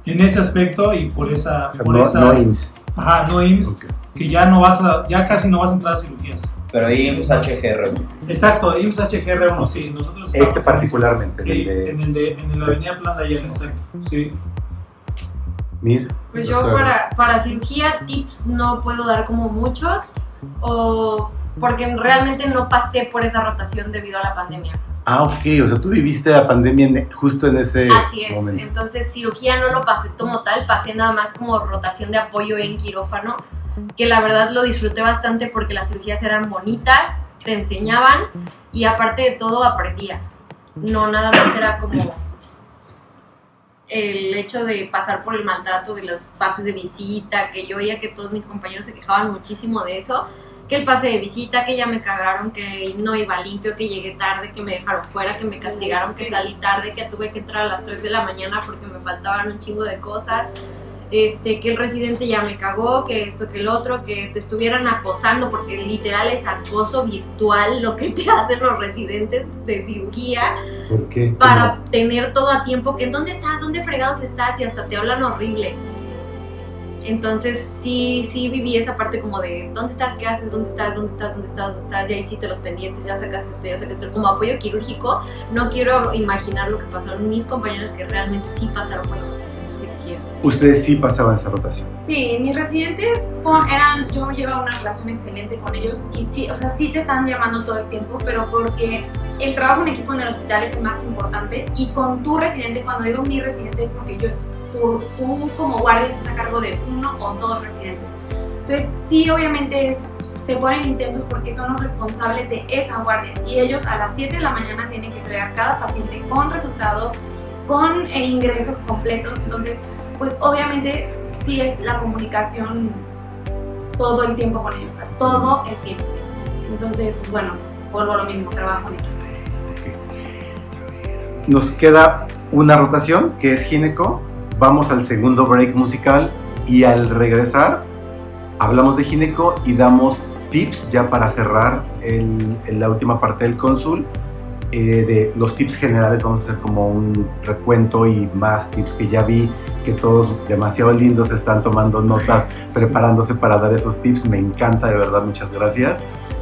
D: En ese aspecto y por esa...
B: O sea,
D: por
B: no,
D: esa
B: no IMSS.
D: Ajá, no IMSS,
B: Ok.
D: que ya no vas a, ya casi no vas a entrar a cirugías.
E: Pero ahí un HGR.
D: Exacto, IMSS HGR1, sí, nosotros
B: Este
D: en
B: particularmente,
D: ese.
B: el de
D: en el de, en la avenida Plan de Ayala, exacto, sí.
B: Mir.
C: Pues yo para, para cirugía tips no puedo dar como muchos, o porque realmente no pasé por esa rotación debido a la pandemia.
B: Ah, ok, o sea, tú viviste la pandemia en- justo en ese
C: Así es,
B: momento.
C: entonces cirugía no lo pasé como tal, pasé nada más como rotación de apoyo en quirófano, que la verdad lo disfruté bastante porque las cirugías eran bonitas, te enseñaban y aparte de todo aprendías. No nada más era como el hecho de pasar por el maltrato de las fases de visita, que yo oía que todos mis compañeros se quejaban muchísimo de eso, que el pase de visita, que ya me cagaron, que no iba limpio, que llegué tarde, que me dejaron fuera, que me castigaron, que salí tarde, que tuve que entrar a las 3 de la mañana porque me faltaban un chingo de cosas. Este, que el residente ya me cagó, que esto, que el otro, que te estuvieran acosando, porque literal es acoso virtual lo que te hacen los residentes de cirugía
B: ¿Por qué?
C: para tener todo a tiempo, que ¿dónde estás? ¿Dónde fregados estás? Y hasta te hablan horrible. Entonces sí, sí viví esa parte como de ¿dónde estás? ¿Qué haces? ¿Dónde estás? ¿Dónde estás? ¿Dónde estás? ¿Dónde estás? Ya hiciste los pendientes, ya sacaste esto, ya sacaste esto. Como apoyo quirúrgico, no quiero imaginar lo que pasaron mis compañeros que realmente sí pasaron por cirugía.
B: Ustedes sí pasaban esa rotación.
F: Sí, mis residentes eran, yo llevaba una relación excelente con ellos y sí, o sea, sí te están llamando todo el tiempo, pero porque el trabajo en equipo en el hospital es más importante y con tu residente, cuando digo mi residente es porque yo, por, tú como guardia estás a cargo de uno o dos residentes. Entonces, sí, obviamente es- se ponen intensos porque son los responsables de esa guardia y ellos a las 7 de la mañana tienen que entregar cada paciente con resultados, con eh, ingresos completos, entonces pues obviamente sí es la comunicación todo el tiempo con ellos, todo el tiempo. Entonces, pues bueno, vuelvo a lo mismo, trabajo en equipo.
B: Nos queda una rotación que es gineco. Vamos al segundo break musical y al regresar hablamos de gineco y damos tips ya para cerrar la última parte del cónsul. Eh, de los tips generales vamos a hacer como un recuento y más tips que ya vi que todos demasiado lindos están tomando notas, preparándose para dar esos tips. Me encanta, de verdad, muchas gracias.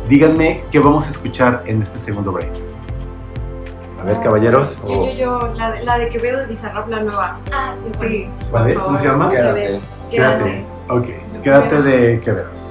B: Díganme qué vamos a escuchar en este segundo break. A ver, caballeros.
C: Yo,
B: o-
C: yo, yo, la, de- la de Quevedo de Bizarrap, la nueva.
F: Ah, sí,
C: Sí.
B: ¿Cuál es? ¿Cómo se llama?
C: Quédate. Quédate.
B: Ok, quédate de Quevedo.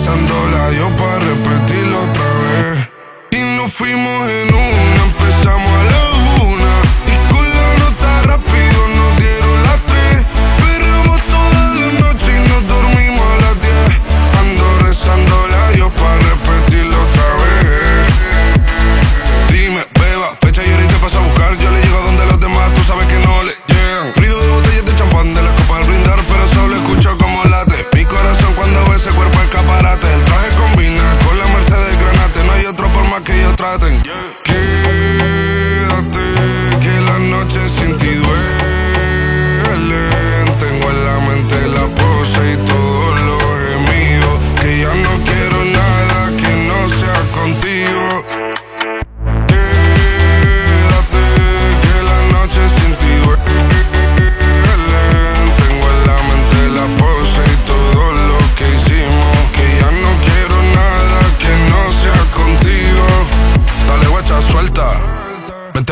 H: rezando la Dios para repetirlo otra vez. Y nos fuimos en una, empezamos a la una. Y con la nota rápido nos dieron las tres. Perreamos toda la noche y nos dormimos a las diez. Ando rezando más que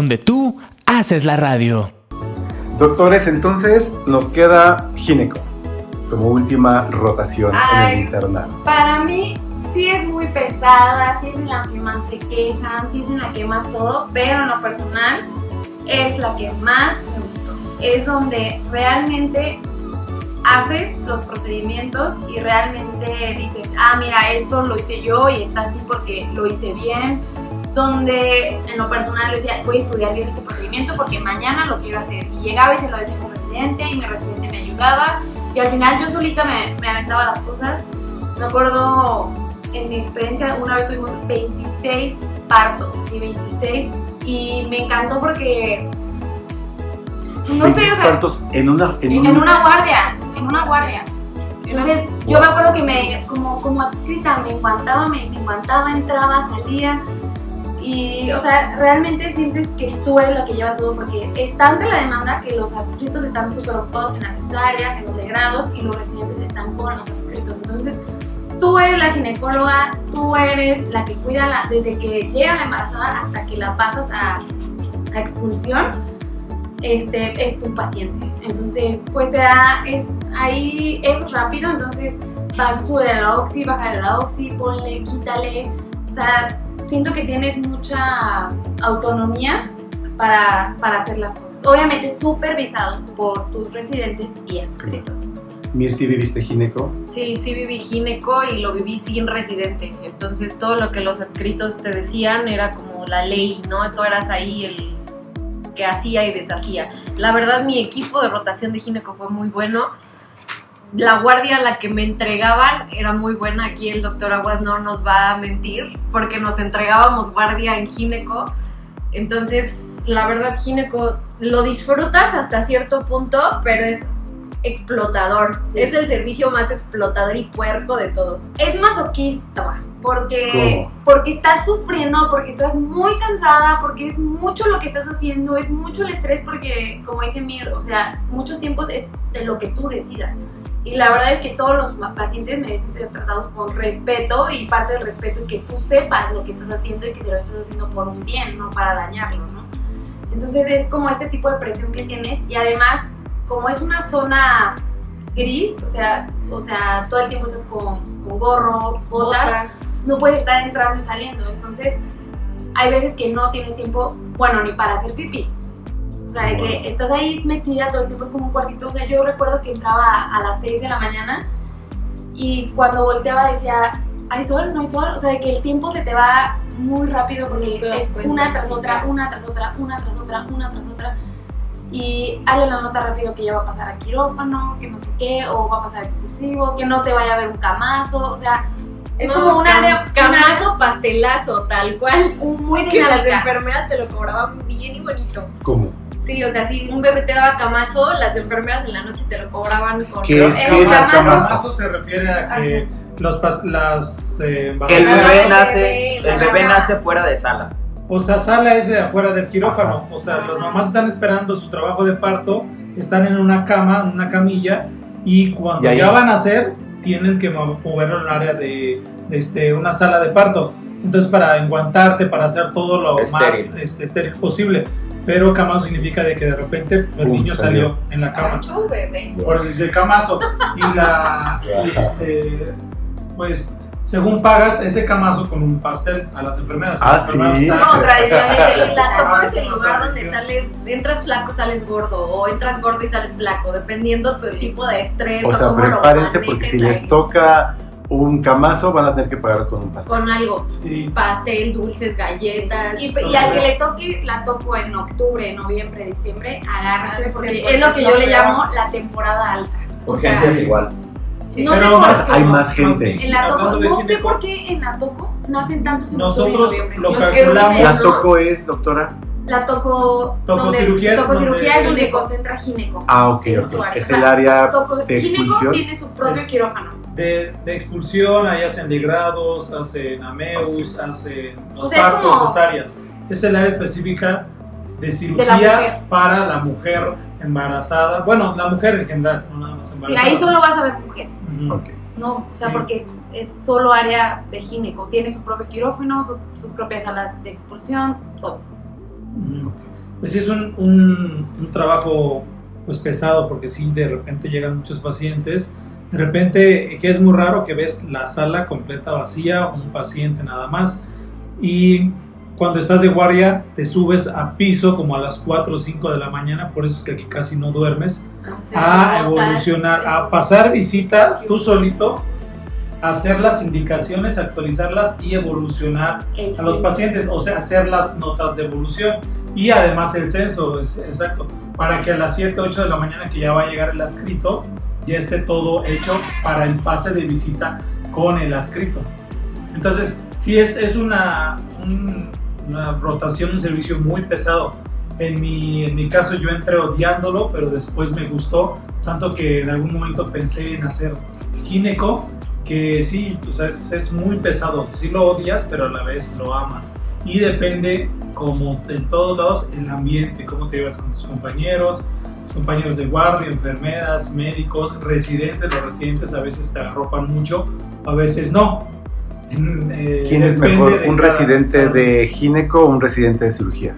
A: Donde tú haces la radio.
B: Doctores, entonces nos queda gineco. como última rotación en el internado?
F: Para mí sí es muy pesada, sí es en la que más se quejan, sí es en la que más todo, pero en lo personal es la que más me gustó. Es donde realmente haces los procedimientos y realmente dices, ah, mira, esto lo hice yo y está así porque lo hice bien. Donde en lo personal decía, voy a estudiar bien este procedimiento porque mañana lo quiero hacer. Y llegaba y se lo decía a mi residente y mi residente me ayudaba. Y al final yo solita me, me aventaba las cosas. Me acuerdo en mi experiencia, una vez tuvimos 26 partos, sí, 26. Y me encantó porque, no sé, o
B: 26
F: sea,
B: partos en una, en
F: en,
B: un-
F: una guardia, en una guardia. Entonces, yo me acuerdo que me, como, como adscrita, me enguantaba, me desenguantaba, entraba, salía. Y, o sea, realmente sientes que tú eres la que lleva todo porque es tanta la demanda que los adscritos están súper ocupados en las cesáreas, en los degrados y los residentes están con los adscritos. Entonces, tú eres la ginecóloga, tú eres la que cuida desde que llega la embarazada hasta que la pasas a, a expulsión este, es tu paciente. Entonces, pues te da, es, ahí es rápido, entonces vas, sube a la oxi, baja la oxi, ponle, quítale. O sea, siento que tienes mucha autonomía para, para hacer las cosas. Obviamente supervisado por tus residentes y adscritos.
B: Mirci, ¿viviste gineco?
C: Sí, sí viví gineco y lo viví sin residente. Entonces todo lo que los adscritos te decían era como la ley, ¿no? Tú eras ahí el que hacía y deshacía. La verdad mi equipo de rotación de gineco fue muy bueno. La guardia a la que me entregaban era muy buena. Aquí el doctor Aguas no nos va a mentir porque nos entregábamos guardia en gineco. Entonces, la verdad, gineco lo disfrutas hasta cierto punto, pero es explotador. Es el servicio más explotador y puerco de todos.
F: Es masoquista, porque,
B: ¿Cómo?
F: porque estás sufriendo, porque estás muy cansada, porque es mucho lo que estás haciendo, es mucho el estrés, porque como dice Mir, o sea, muchos tiempos es de lo que tú decidas. Y la verdad es que todos los pacientes merecen ser tratados con respeto y parte del respeto es que tú sepas lo que estás haciendo y que se lo estás haciendo por un bien, no para dañarlo, ¿no? Entonces es como este tipo de presión que tienes y además como es una zona gris, o sea, o sea, todo el tiempo estás con, con gorro, botas, no puedes estar entrando y saliendo. Entonces, hay veces que no tienes tiempo, bueno, ni para hacer pipí. O sea, de que estás ahí metida todo el tiempo, es como un cuartito. O sea, yo recuerdo que entraba a, las 6 de la mañana y cuando volteaba decía, ¿hay sol? ¿No hay sol? O sea, de que el tiempo se te va muy rápido porque es
C: cuenta,
F: una tras otra, una tras otra, una tras otra, una tras otra. Y alguien la nota rápido que ya va a pasar a quirófano, que no sé qué, o va a pasar a expulsivo, que no te vaya a ver un camazo, o sea, es
C: No,
F: como un
C: cam-
F: área una-
C: Camazo, pastelazo, tal cual.
F: un- muy
C: Que las
F: dinámica.
C: enfermeras te lo cobraban bien y bonito.
B: ¿Cómo?
C: Sí, o sea, si un bebé te daba camazo, las enfermeras en la noche te lo cobraban con...
B: ¿Qué es,
F: el
B: qué es el
F: camazo.
B: camazo?
D: Se refiere a que los pas- las eh,
E: Que el bebé nace, el bebé nace fuera de sala.
D: O sea, sala es de afuera del quirófano. O sea,
F: Ajá.
D: las mamás están esperando su trabajo de parto, están en una cama, en una camilla, y cuando ya van a hacer, tienen que mo- moverlo en el área de, de, este, una sala de parto. Entonces, para enguantarte, para hacer todo lo
E: Estéril.
D: más este, estéril posible. Pero camazo significa de que de repente el
B: Pum,
D: niño
B: salió.
D: salió en la cama.
C: Chu, bebé.
D: Por eso dice camazo. Y la, y este, pues, según pagas ese camazo con un pastel a las enfermeras.
B: Ah,
D: Las enfermeras
B: sí.
D: están-
C: No, tradicionalmente, la toco
D: Ah,
C: es el
D: no
C: lugar donde sales, entras flaco, sales gordo, o entras gordo y sales flaco, dependiendo tu tipo de estrés
B: O sea,
C: cómo lo
B: prepárense porque si les toca un camazo van a tener que pagar con un pastel.
C: Con algo,
D: Sí.
C: pastel, dulces, galletas.
F: Y, y al que le toque, la toco en octubre, noviembre, diciembre, agárrate,
C: Ah,
F: porque
C: sí,
F: es lo que yo le llamo la temporada alta. O sea,
E: Urgencias igual.
C: Sí.
F: no sé
D: Pero
F: por
D: más-.
B: Hay más gente.
F: En la toco, no sé por qué en la toco nacen tantos en octubre y
D: Nosotros
F: noviembre.
D: lo calculamos.
B: La toco es, doctora.
F: La toco.
D: Tococirugía es
F: donde, tococirugía
D: donde-
F: es donde concentra gineco.
B: Ah, ok,
F: Es
B: ok. Es el área
F: Toco,
B: de
F: gineco
B: expulsión.
F: tiene su propio
D: Es-
F: quirófano.
D: De, de expulsión, ahí hacen degrados, hacen ameus, hacen los
F: O sea, es
D: partos,
F: como-
D: cesáreas. Es el área específica de
F: la
D: cirugía
F: mujer.
D: para la mujer embarazada. Bueno, la mujer en general, no nada más
F: Sí,
D: embarazada.
F: ahí solo vas a ver mujeres.
D: Ujú.
B: Ok.
F: No, o sea,
D: Sí.
F: porque es, es solo área de gineco. Tiene su propio quirófano, su- sus propias salas de expulsión, todo.
D: Pues sí, es un, un- un trabajo pues pesado porque sí, de repente llegan muchos pacientes De repente, que es muy raro que ves la sala completa vacía, un paciente nada más, y cuando estás de guardia te subes a piso como a las 4 o 5 de la mañana, por eso es que aquí casi no duermes, a evolucionar, a pasar visita tú solito, hacer las indicaciones, actualizarlas y evolucionar a los pacientes, o sea, hacer las notas de evolución y además el censo, es- exacto, para que a las 7, 8 de la mañana que ya va a llegar el adscrito, ya esté todo hecho para el pase de visita con el adscrito. Entonces, sí es, es una, un- una rotación, un servicio muy pesado. En mi, en mi caso yo entré odiándolo, pero después me gustó, tanto que en algún momento pensé en hacer gineco, que sí, o sea, es, es muy pesado, sí lo odias, pero a la vez lo amas. Y depende, como en todos lados, el ambiente, cómo te llevas con tus compañeros, compañeros de guardia, enfermeras, médicos, residentes. Los residentes a veces te arropan mucho, a veces no. Eh,
B: ¿Quién es mejor, un
D: cada-
B: residente de gineco o un residente de cirugía?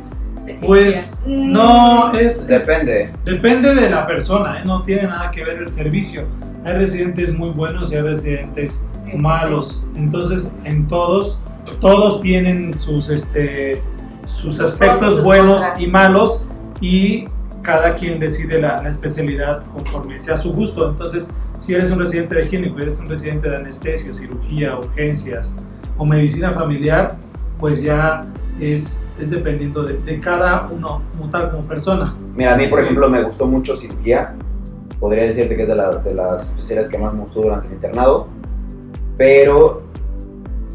D: Pues
F: Mm.
D: no, es, es-
E: Depende.
D: Depende de la persona, ¿eh? no tiene nada que ver el servicio. Hay residentes muy buenos y hay residentes malos. Entonces, en todos, todos tienen sus, este, sus aspectos
F: sus
D: buenos
F: contras.
D: y malos y cada quien decide la, la especialidad conforme sea su gusto. Entonces, si eres un residente de gineco, eres un residente de anestesia, cirugía, urgencias o medicina familiar, pues ya es, es dependiendo de, de cada uno como tal, como persona.
E: Mira, a mí, por ejemplo, me gustó mucho cirugía. Podría decirte que es de, la- de las especialidades que más me gustó durante el internado. Pero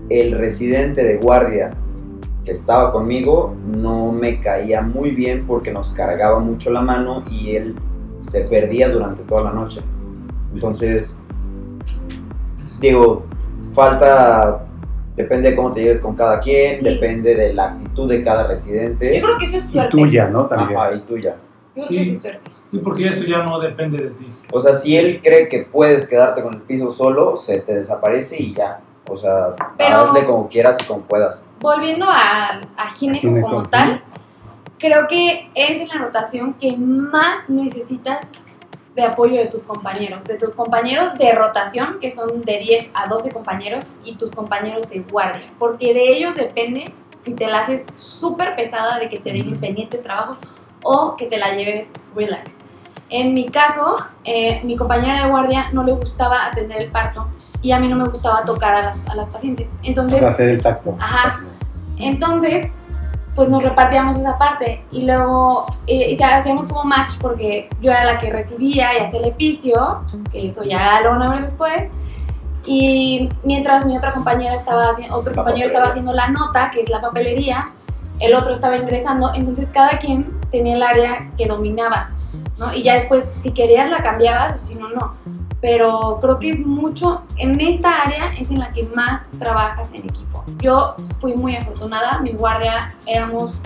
E: el residente de guardia que estaba conmigo no me caía muy bien porque nos cargaba mucho la mano y él se perdía durante toda la noche. Entonces, digo, falta, depende de cómo te lleves con cada quien,
F: Sí.
E: depende de la actitud de cada residente.
F: Yo creo que eso es
B: Y
F: suerte.
B: tuya, ¿no? También.
E: Ajá, y tuya.
F: Yo creo
D: Sí.
F: que eso es suerte.
D: Y porque eso ya no depende de ti.
E: O sea, si él cree que puedes quedarte con el piso solo, se te desaparece y ya. O sea,
F: Pero-
E: hazle como quieras y como puedas.
F: Volviendo a, a gineco
B: Gineco,
F: como tal, creo que es en la rotación que más necesitas de apoyo de tus compañeros, de tus compañeros de rotación, que son de 10 a 12 compañeros, y tus compañeros de guardia, porque de ellos depende si te la haces súper pesada de que te dejen pendientes trabajos o que te la lleves relax. En mi caso, eh, mi compañera de guardia no le gustaba atender el parto y a mí no me gustaba tocar a las, a las pacientes. Entonces,
B: hacer el tacto.
F: Ajá. Entonces, pues nos repartíamos esa parte y luego eh, y hacíamos como match porque yo era la que recibía y hacía el epicio, que eso ya lo van a ver después. Y mientras mi otra compañera estaba haciendo, otro
E: La
F: compañero
E: papelería.
F: estaba haciendo la nota, que es la papelería, el otro estaba ingresando, entonces cada quien tenía el área que dominaba, ¿no? Y ya después, si querías la cambiabas, o si no, no. Pero creo que es mucho, en esta área es en la que más trabajas en equipo. Yo fui muy afortunada, mi guardia éramos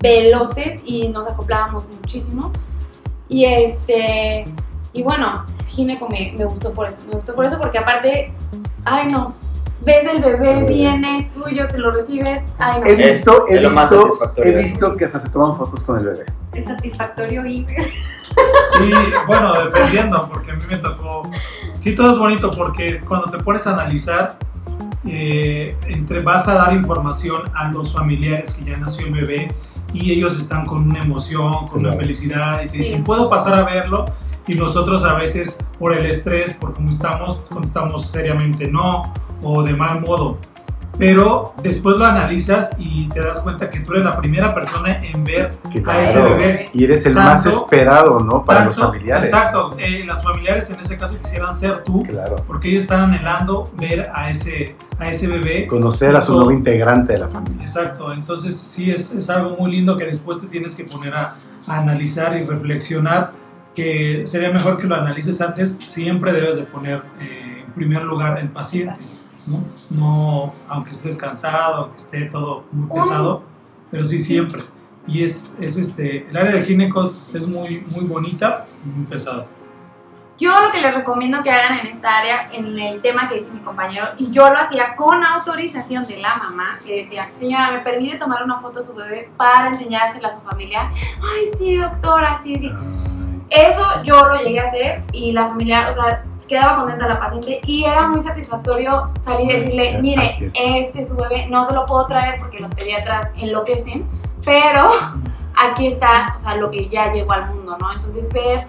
F: veloces y nos acoplábamos muchísimo. Y este, y bueno, gineco me, me gustó por eso, me gustó por eso porque aparte, ay no, ves el bebé, viene, tuyo, te lo recibes, ay no.
B: He visto, he
E: es
B: visto, he
E: de
B: visto que hasta se toman fotos con el bebé.
C: Es satisfactorio y
D: Sí, bueno, dependiendo, porque a mí me tocó. Sí, todo es bonito porque cuando te pones a analizar, eh, entre, vas a dar información a los familiares que ya nació el bebé y ellos están con una emoción, con una felicidad y te
F: Sí.
D: dicen, ¿puedo pasar a verlo? Y nosotros a veces, por el estrés, por cómo estamos, contestamos seriamente no o de mal modo. Pero después lo analizas y te das cuenta que tú eres la primera persona en ver
B: Que
D: a ese
B: claro.
D: bebé.
B: Y eres el
D: Tanto-
B: más esperado, ¿no? Para los
D: Tanto-
B: familiares.
D: Exacto, eh, las familiares en ese caso quisieran ser tú,
B: Claro.
D: porque ellos están anhelando ver a ese, a ese bebé.
B: Conocer a su nuevo integrante de la familia.
D: Exacto, entonces sí es, es algo muy lindo que después te tienes que poner a, a analizar y reflexionar, que sería mejor que lo analices antes, siempre debes de poner eh, en primer lugar el paciente, ¿no? No, aunque estés cansado, aunque esté todo muy pesado, pero sí siempre. Y es, es este, el área de ginecos es muy, muy bonita y muy pesada.
F: Yo lo que les recomiendo que hagan en esta área, en el tema que dice mi compañero, y yo lo hacía con autorización de la mamá, que decía, señora, ¿me permite tomar una foto de su bebé para enseñársela a su familiar? Ay, sí, doctora, sí, sí. Eso yo lo llegué a hacer y la familiar, o sea, quedaba contenta la paciente y era muy satisfactorio salir y decirle, mire, este es su bebé, no se lo puedo traer porque los pediatras enloquecen, pero aquí está, o sea, lo que ya llegó al mundo, ¿no? Entonces ver,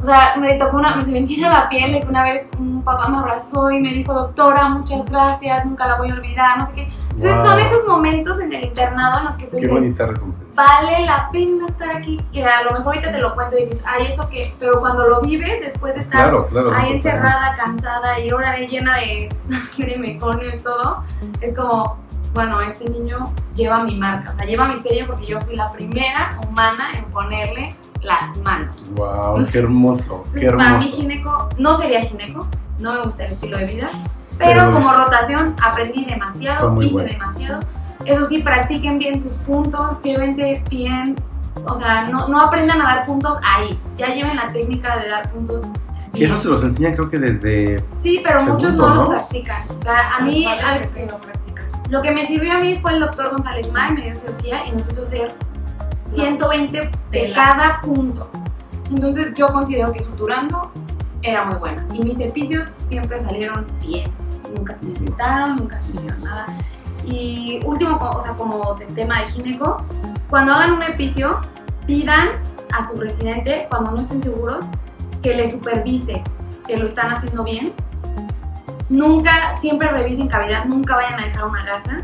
F: o sea, me tocó una, me se me enchina la piel de que una vez un papá me abrazó y me dijo, doctora, muchas gracias, nunca la voy a olvidar, no sé qué. Entonces
B: Wow.
F: son esos momentos en el internado en los que tú
B: Qué
F: dices,
B: bonita recompensa.
F: vale la pena estar aquí, que a lo mejor ahorita te lo cuento y dices, ay, eso qué, pero cuando lo vives, después de estar
B: Claro, claro.
F: ahí encerrada, cansada y ahora llena de sangre, meconio y todo, es como, bueno, este niño lleva mi marca, o sea, lleva mi sello porque yo fui la primera humana en ponerle las manos.
B: Wow, qué hermoso, qué
F: Entonces, para mí
B: hermoso.
F: gineco, no sería gineco, no me gusta el estilo de vida,
B: Pero-
F: pero como rotación aprendí demasiado, hice
B: bueno.
F: demasiado. Eso sí, practiquen bien sus puntos, llévense bien, o sea, no, no aprendan a dar puntos ahí, ya lleven la técnica de dar puntos
B: Y eso se los enseñan creo que desde...
F: Sí, pero muchos no,
B: ¿no?
F: los practican. O sea, a mí, al-
C: que sí lo practican.
F: lo que me sirvió a mí fue el doctor González May, me dio cirugía y nos hizo hacer 120 de cada punto. Entonces yo considero que suturando era muy buena. Y mis episcios siempre salieron bien. Nunca se me irritaron, nunca se me hicieron nada. Y último, o sea, como de tema de gineco, cuando hagan un epicio, pidan a su residente, cuando no estén seguros, que le supervise que lo están haciendo bien. Nunca, siempre revisen cavidad, nunca vayan a dejar una gasa.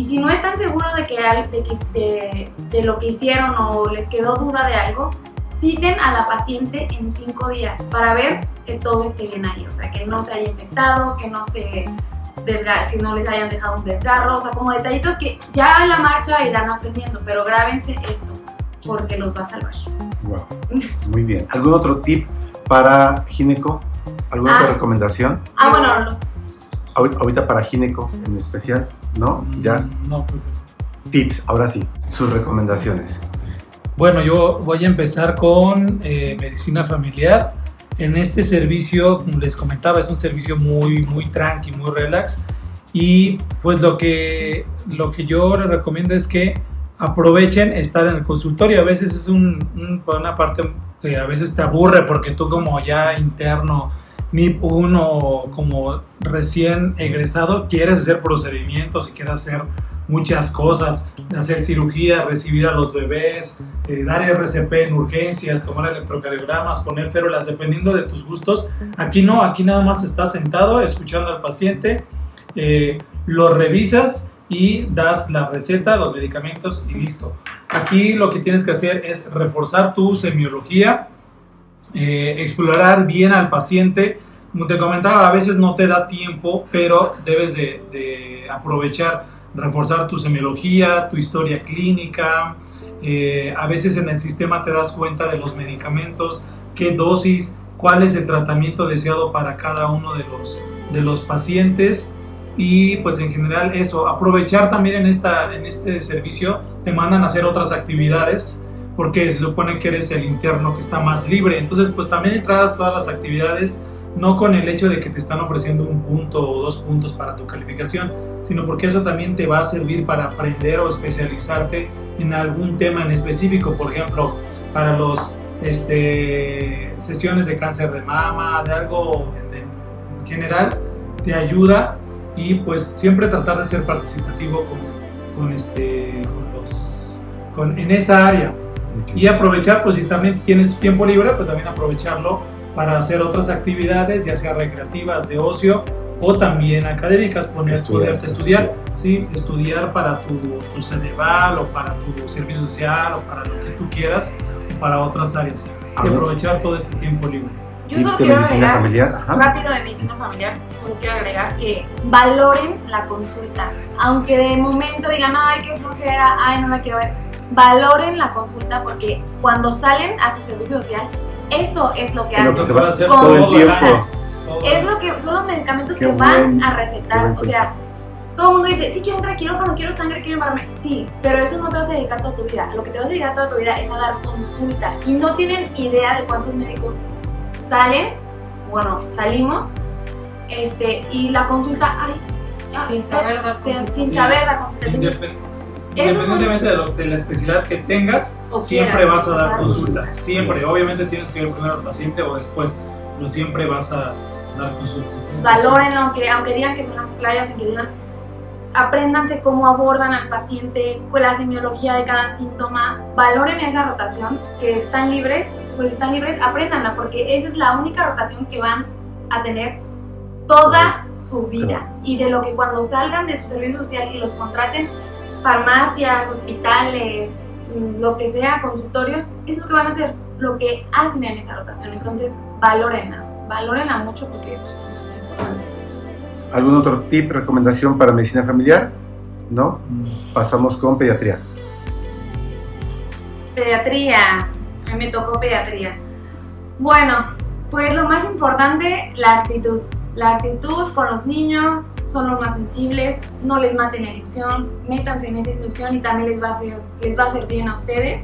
F: Y si no están seguros de, que, de, de- de lo que hicieron o les quedó duda de algo, citen a la paciente en cinco días para ver que todo esté bien ahí. O sea, que no se haya infectado, que no, se que no les hayan dejado un desgarro. O sea, como detallitos que ya en la marcha irán aprendiendo, pero grábense esto porque los va a salvar.
B: Wow, muy bien. ¿Algún otro tip para gineco? ¿Alguna otra
F: Ah.
B: recomendación?
F: Ah, bueno, los
B: ahorita para gineco en especial, ¿no? Ya,
D: Mm, No, pues,
B: tips, ahora sí, sus recomendaciones.
D: Bueno, yo voy a empezar con eh, medicina familiar. En este servicio, como les comentaba, es un servicio muy, muy tranqui, muy relax. Y pues lo que, lo que yo les recomiendo es que aprovechen estar en el consultorio. A veces es un, un- una parte que a veces te aburre porque tú como ya interno, MIP 1, como recién egresado, quieres hacer procedimientos y quieres hacer muchas cosas, hacer cirugía, recibir a los bebés, eh, dar RCP en urgencias, tomar electrocardiogramas, poner férulas, dependiendo de tus gustos. Aquí no, aquí nada más estás sentado escuchando al paciente, eh, lo revisas y das la receta, los medicamentos y listo. Aquí lo que tienes que hacer es reforzar tu semiología, eh, explorar bien al paciente. Como te comentaba, a veces no te da tiempo, pero debes de, aprovechar, reforzar tu semiología, tu historia clínica. Eh, a veces en el sistema te das cuenta de los medicamentos, qué dosis, cuál es el tratamiento deseado para cada uno de los, de los pacientes. Y pues en general eso, aprovechar también en, esta, en este servicio, te mandan a hacer otras actividades porque se supone que eres el interno que está más libre. Entonces, pues también entrar a todas las actividades, no con el hecho de que te están ofreciendo un punto o dos puntos para tu calificación, sino porque eso también te va a servir para aprender o especializarte en algún tema en específico. Por ejemplo, para los este, sesiones de cáncer de mama, de algo en, en general, te ayuda y pues siempre tratar de ser participativo con, con este, con los, con, en esa área y aprovechar, pues si también tienes tu tiempo libre, pues también aprovecharlo para hacer otras actividades, ya sea recreativas, de ocio o también académicas, poner,
B: Estudiar.
D: poderte estudiar, sí, estudiar para tu, tu Ceneval o para tu servicio social o para lo que tú quieras, o para otras áreas. Y aprovechar todo este tiempo libre.
F: Yo solo quiero agregar,
B: familiar.
F: Rápido de medicina familiar, solo quiero agregar que valoren la consulta. Aunque de momento digan, ay, qué flojera, ay, no la quiero ver. Valoren la consulta porque cuando salen a su servicio social, eso es lo que
B: En lo
F: hacen.
B: que se va a
D: hacer
F: Con
B: todo el tiempo.
F: Es lo que son los medicamentos
B: Qué
F: que van
B: buen-
F: a
B: qué
F: recetar. O sea, todo el mundo dice, sí quiero entrar a quirófano, quiero sangre, quiero embarme. Sí, pero eso no te vas a dedicar toda tu vida. Lo que te vas a dedicar toda tu vida es a dar consulta. Y no tienen idea de cuántos médicos salen, bueno, salimos, este, y la consulta, ay, ya,
C: Sin saber dar
F: sin-
C: consulta.
F: sin saber dar consulta.
D: Independientemente de, lo- de la especialidad que tengas,
F: O
D: siempre vas a dar consulta. Siempre. Obviamente tienes que ver primero al paciente o después, pero siempre vas a, dar consultas.
F: valoren aunque, aunque digan que son las playas, en que digan, apréndanse cómo abordan al paciente, con la semiología de cada síntoma, valoren esa rotación, que están libres, pues están libres, apréndanla, porque esa es la única rotación que van a tener toda su vida. Y de lo que cuando salgan de su servicio social y los contraten, farmacias, hospitales, mm, lo que sea, consultorios, es lo que van a hacer, lo que hacen en esa rotación. Entonces, valórenla, valórenla mucho porque pues, es importante.
B: ¿Algún otro tip, recomendación para medicina familiar? ¿No? Pasamos con pediatría.
F: Pediatría. A mí me tocó pediatría. Bueno, pues lo más importante, la actitud. La actitud con los niños, son los más sensibles, no les maten la ilusión, métanse en esa ilusión y también les va a hacer, les va a hacer bien a ustedes.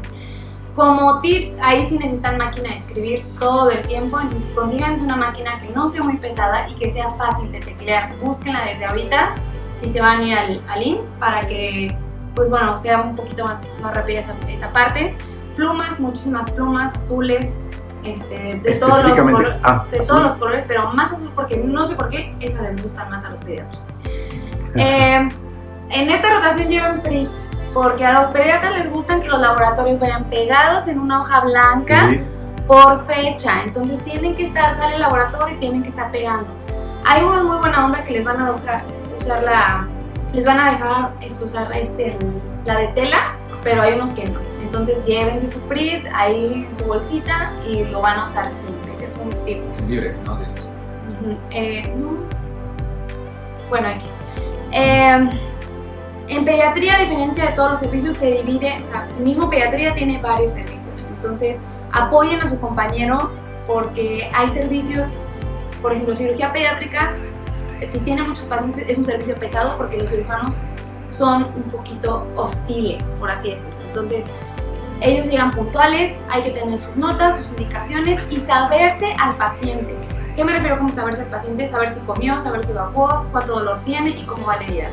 F: Como tips, ahí sí necesitan máquina de escribir todo el tiempo, entonces consigan una máquina que no sea muy pesada y que sea fácil de teclear. Búsquenla desde ahorita, si se van a ir al, al IMSS, para que, pues bueno, sea un poquito más, más rápida esa, esa parte. Plumas, muchísimas plumas azules, este, de, todos los, color-
B: ah,
F: de todos los colores, pero más azul porque no sé por qué, esas les gustan más a los pediatras. Eh, en esta rotación llevan PRIT, porque a los pediatras les gustan que los laboratorios vayan pegados en una hoja blanca
B: Sí.
F: por fecha. Entonces tienen que estar, sale el laboratorio y tienen que estar pegando. Hay unos muy buena onda que les van a dejar usar la, les van a dejar este, usar este, la de tela, pero hay unos que no. Entonces llévense su PRIT ahí en su bolsita y lo van a usar siempre. Ese es un tip.
E: Libres, ¿no? Dices.
F: Ujú, eh, no. Bueno, X. Eh, en pediatría, a diferencia de todos los servicios, se divide, o sea, mismo pediatría tiene varios servicios. Entonces, apoyen a su compañero porque hay servicios, por ejemplo, cirugía pediátrica, si tiene muchos pacientes, es un servicio pesado porque los cirujanos son un poquito hostiles, por así decirlo. Entonces, ellos llegan puntuales, hay que tener sus notas, sus indicaciones y saberse al paciente. ¿Qué me refiero con saberse al paciente? Saber si comió, saber si evacuó, cuánto dolor tiene y cómo va la herida.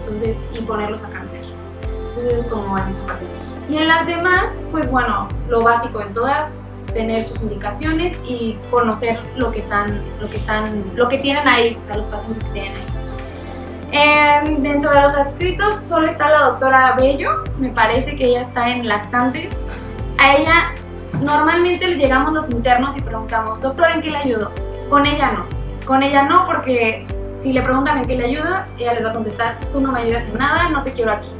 F: Entonces, y ponerlos a cambiar. Entonces, es como en esa parte. Y en las demás, pues bueno, lo básico en todas, tener sus indicaciones y conocer lo que están, lo que están, lo que tienen ahí, o sea, los pacientes que tienen ahí. Eh, dentro de los adscritos solo está la doctora Bello, me parece que ella está en lactantes. A ella normalmente le llegamos los internos y preguntamos, doctora, ¿en qué le ayudo? Con ella no, con ella no porque si le preguntan en qué le ayuda, ella les va a contestar, tú no me ayudas en nada, no te quiero aquí.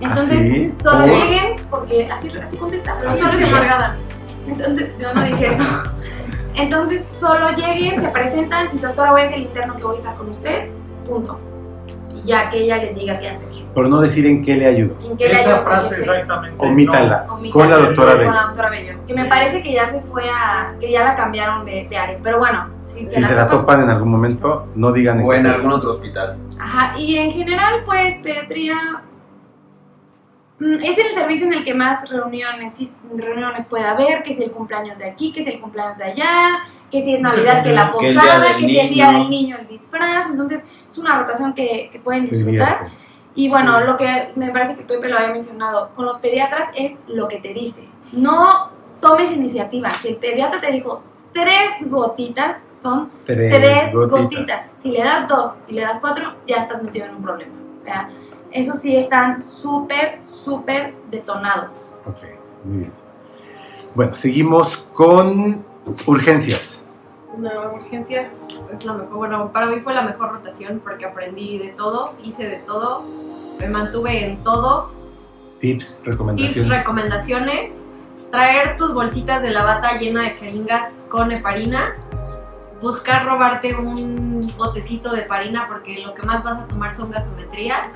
F: Entonces,
B: ¿sí?
F: solo
B: ¿Por?
F: lleguen, porque así, así contesta, pero
B: Así
F: solo es amargada. Entonces, yo no dije eso. Entonces, solo lleguen, se presentan, y doctora, voy a ser el interno que voy a estar con usted, punto. Ya que ella les diga qué hacer.
B: Por no decir en qué le.
F: ¿En le
D: Esa frase exactamente.
B: Omítala. Con la doctora
F: Con
B: Bello.
F: la doctora Bello. Que me parece que ya se fue a. que ya la cambiaron de, de área. Pero bueno, si,
B: Si se la topan en algún momento, no digan
E: O
B: qué
E: en
B: le-
E: algún otro hospital.
F: Ajá, y en general, pues, pediatría. mm, Es el servicio en el que más reuniones, y- reuniones puede haber, que si el cumpleaños de aquí, que si el cumpleaños de allá, que si es Navidad, que la posada, que si el día del niño, el disfraz. Entonces, es una rotación que, que pueden disfrutar. Y bueno,
B: Sí.
F: lo que me parece que Pepe lo había mencionado, con los pediatras es lo que te dice. No tomes iniciativa. Si el pediatra te dijo tres gotitas, son
B: Tres,
F: tres
B: gotitas.
F: gotitas. Si le das dos y le das cuatro, ya estás metido en un problema. O sea, esos sí están súper, súper detonados.
B: Ok, muy bien. Bueno, seguimos con urgencias.
C: No, urgencias es la mejor. Bueno, para mí fue la mejor rotación porque aprendí de todo, hice de todo, me mantuve en todo.
B: Tips,
C: Tips,
B: recomendaciones.
C: recomendaciones. Traer tus bolsitas de la bata llena de jeringas con heparina. Buscar robarte un botecito de heparina porque lo que más vas a tomar son gasometrías.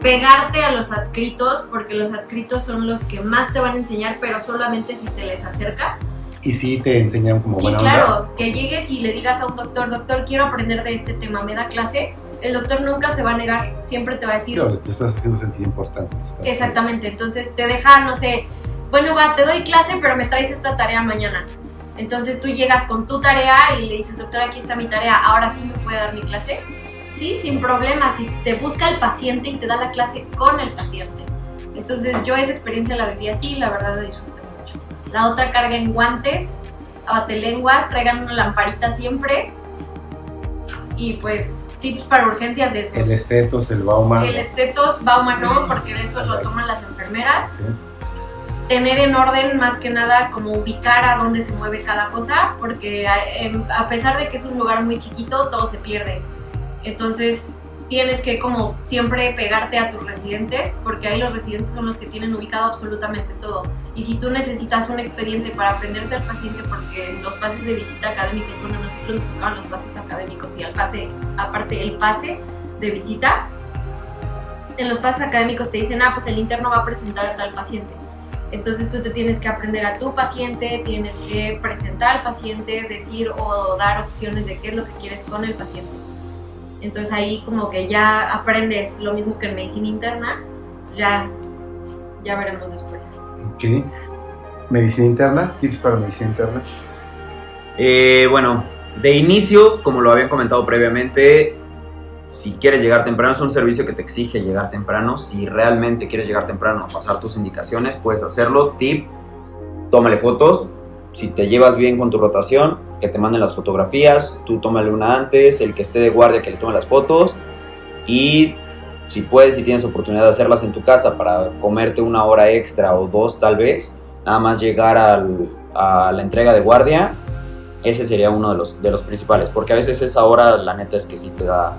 C: Pegarte a los adscritos porque los adscritos son los que más te van a enseñar, pero solamente si te les acercas.
B: Y sí te enseñan como
C: Sí,
B: buena
C: claro,
B: onda.
C: que llegues y le digas a un doctor, doctor, quiero aprender de este tema, ¿me da clase? El doctor nunca se va a negar, siempre te va a decir,
B: Claro, te estás haciendo sentir importante.
C: Exactamente, entonces te deja, no sé, bueno, va, te doy clase, pero me traes esta tarea mañana. Entonces tú llegas con tu tarea y le dices, doctor, aquí está mi tarea, ahora sí me puede dar mi clase. Sí, sin problema, si te busca el paciente y te da la clase con el paciente. Entonces yo esa experiencia la viví así y la verdad la disfruté. La otra carga en guantes, abatelenguas, traigan una lamparita siempre Y pues tips para urgencias eso.
B: El estetos, el Bauman.
C: El estetos, Bauman no, porque eso lo toman las enfermeras. Tener en orden más que nada como ubicar a dónde se mueve cada cosa, porque a, em, a pesar de que es un lugar muy chiquito, todo se pierde. Entonces tienes que como siempre pegarte a tus residentes, porque ahí los residentes son los que tienen ubicado absolutamente todo. Y si tú necesitas un expediente para aprenderte al paciente, porque en los pases de visita académica, bueno, nosotros nos tocaban los pases académicos y al pase, aparte el pase de visita, en los pases académicos te dicen, ah, pues el interno va a presentar a tal paciente. Entonces tú te tienes que aprender a tu paciente, tienes que presentar al paciente, decir o dar opciones de qué es lo que quieres con el paciente. Entonces ahí como que ya aprendes lo mismo que en medicina interna, ya, ya veremos después.
B: Ok. Medicina interna, tips para medicina interna.
E: Eh, bueno, de inicio, como lo habían comentado previamente, si quieres llegar temprano, es un servicio que te exige llegar temprano. Si realmente quieres llegar temprano a pasar tus indicaciones, puedes hacerlo. Tip, tómale fotos. Si te llevas bien con tu rotación, que te manden las fotografías, tú tómale una antes, el que esté de guardia que le tome las fotos y si puedes, si tienes oportunidad de hacerlas en tu casa para comerte una hora extra o dos tal vez, nada más llegar al- a la entrega de guardia, ese sería uno de los, de los principales, porque a veces esa hora la neta es que sí te da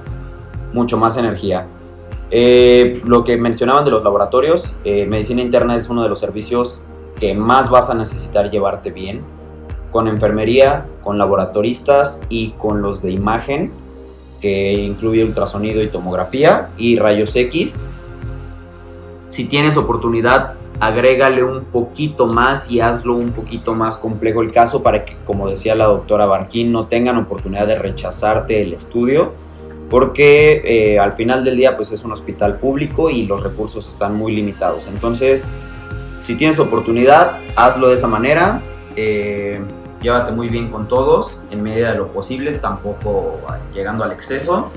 E: mucho más energía. Eh, lo que mencionaban de los laboratorios, eh, medicina interna es uno de los servicios más vas a necesitar llevarte bien, con enfermería, con laboratoristas y con los de imagen, que incluye ultrasonido y tomografía y rayos X. Si tienes oportunidad, agrégale un poquito más y hazlo un poquito más complejo el caso para que, como decía la doctora Barquín, no tengan oportunidad de rechazarte el estudio, porque eh, al final del día pues es un hospital público y los recursos están muy limitados. Entonces, si tienes oportunidad, hazlo de esa manera. eh, llévate muy bien con todos en medida de lo posible, tampoco llegando al exceso.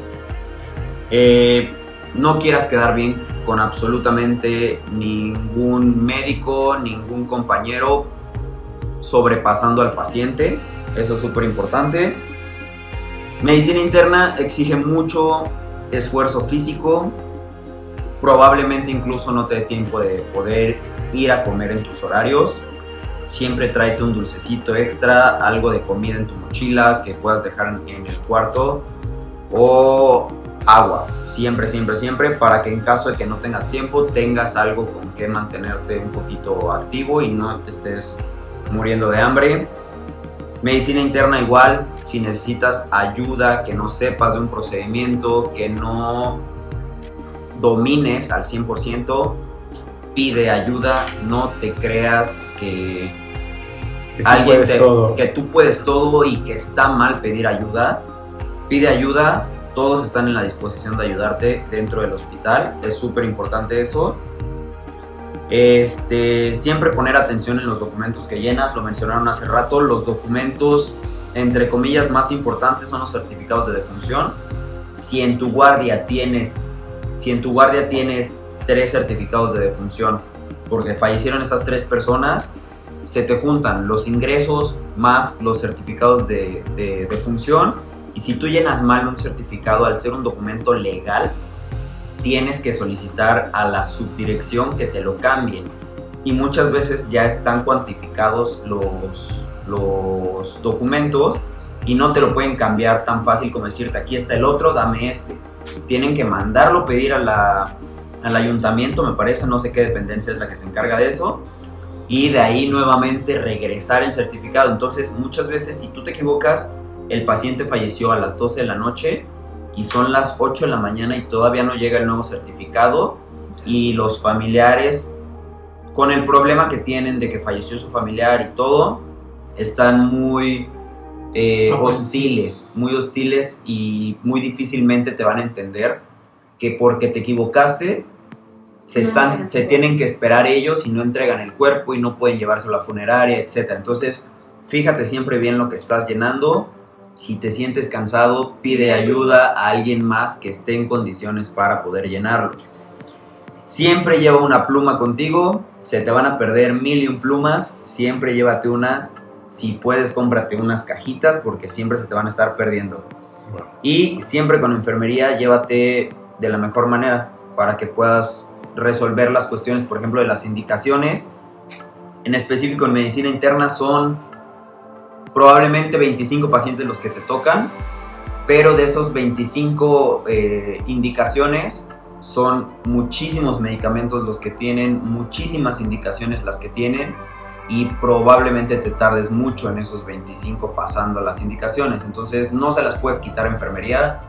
E: Eh, no quieras quedar bien con absolutamente ningún médico, ningún compañero sobrepasando al paciente. Eso es súper importante. Medicina interna exige mucho esfuerzo físico. Probablemente incluso no te dé tiempo de poder ir a comer en tus horarios. Siempre tráete un dulcecito extra, algo de comida en tu mochila que puedas dejar en el cuarto o agua, siempre, siempre, siempre, para que en caso de que no tengas tiempo tengas algo con que mantenerte un poquito activo y no te estés muriendo de hambre. Medicina interna igual, si necesitas ayuda, que no sepas de un procedimiento, que no domines al 100%, pide ayuda, no te creas que
B: Que tú
E: alguien
B: puedes
E: te-
B: todo.
E: que tú puedes todo y que está mal pedir ayuda. Pide ayuda, todos están en la disposición de ayudarte dentro del hospital, es súper importante eso. Este, siempre poner atención en los documentos que llenas, lo mencionaron hace rato, los documentos entre comillas más importantes son los certificados de defunción. Si en tu guardia tienes si en tu guardia tienes tres certificados de defunción porque fallecieron esas tres personas, se te juntan los ingresos más los certificados de, de, de función y si tú llenas mal un certificado al ser un documento legal, tienes que solicitar a la subdirección que te lo cambien y muchas veces ya están cuantificados los, los documentos y no te lo pueden cambiar tan fácil como decirte aquí está el otro, dame este. Tienen que mandarlo pedir a la, al ayuntamiento, me parece, no sé qué dependencia es la que se encarga de eso, y de ahí nuevamente regresar el certificado. Entonces, muchas veces si tú te equivocas, el paciente falleció a las 12 de la noche y son las 8 de la mañana y todavía no llega el nuevo certificado y los familiares, con el problema que tienen de que falleció su familiar y todo, están muy eh, hostiles, muy hostiles y muy difícilmente te van a entender que porque te equivocaste se, están,
F: no.
E: se tienen que esperar ellos y no entregan el cuerpo y no pueden llevárselo a la funeraria, etc. Entonces, fíjate siempre bien lo que estás llenando. Si te sientes cansado, pide ayuda a alguien más que esté en condiciones para poder llenarlo. Siempre lleva una pluma contigo, se te van a perder mil y un plumas, siempre llévate una. Si puedes, cómprate unas cajitas porque siempre se te van a estar perdiendo. Y siempre con enfermería llévate de la mejor manera para que puedas resolver las cuestiones, por ejemplo, de las indicaciones. En específico en medicina interna son probablemente 25 pacientes los que te tocan, pero de esos 25 eh, indicaciones son muchísimos medicamentos los que tienen, muchísimas indicaciones las que tienen y probablemente te tardes mucho en esos 25 pasando las indicaciones. Entonces no se las puedes quitar a enfermería,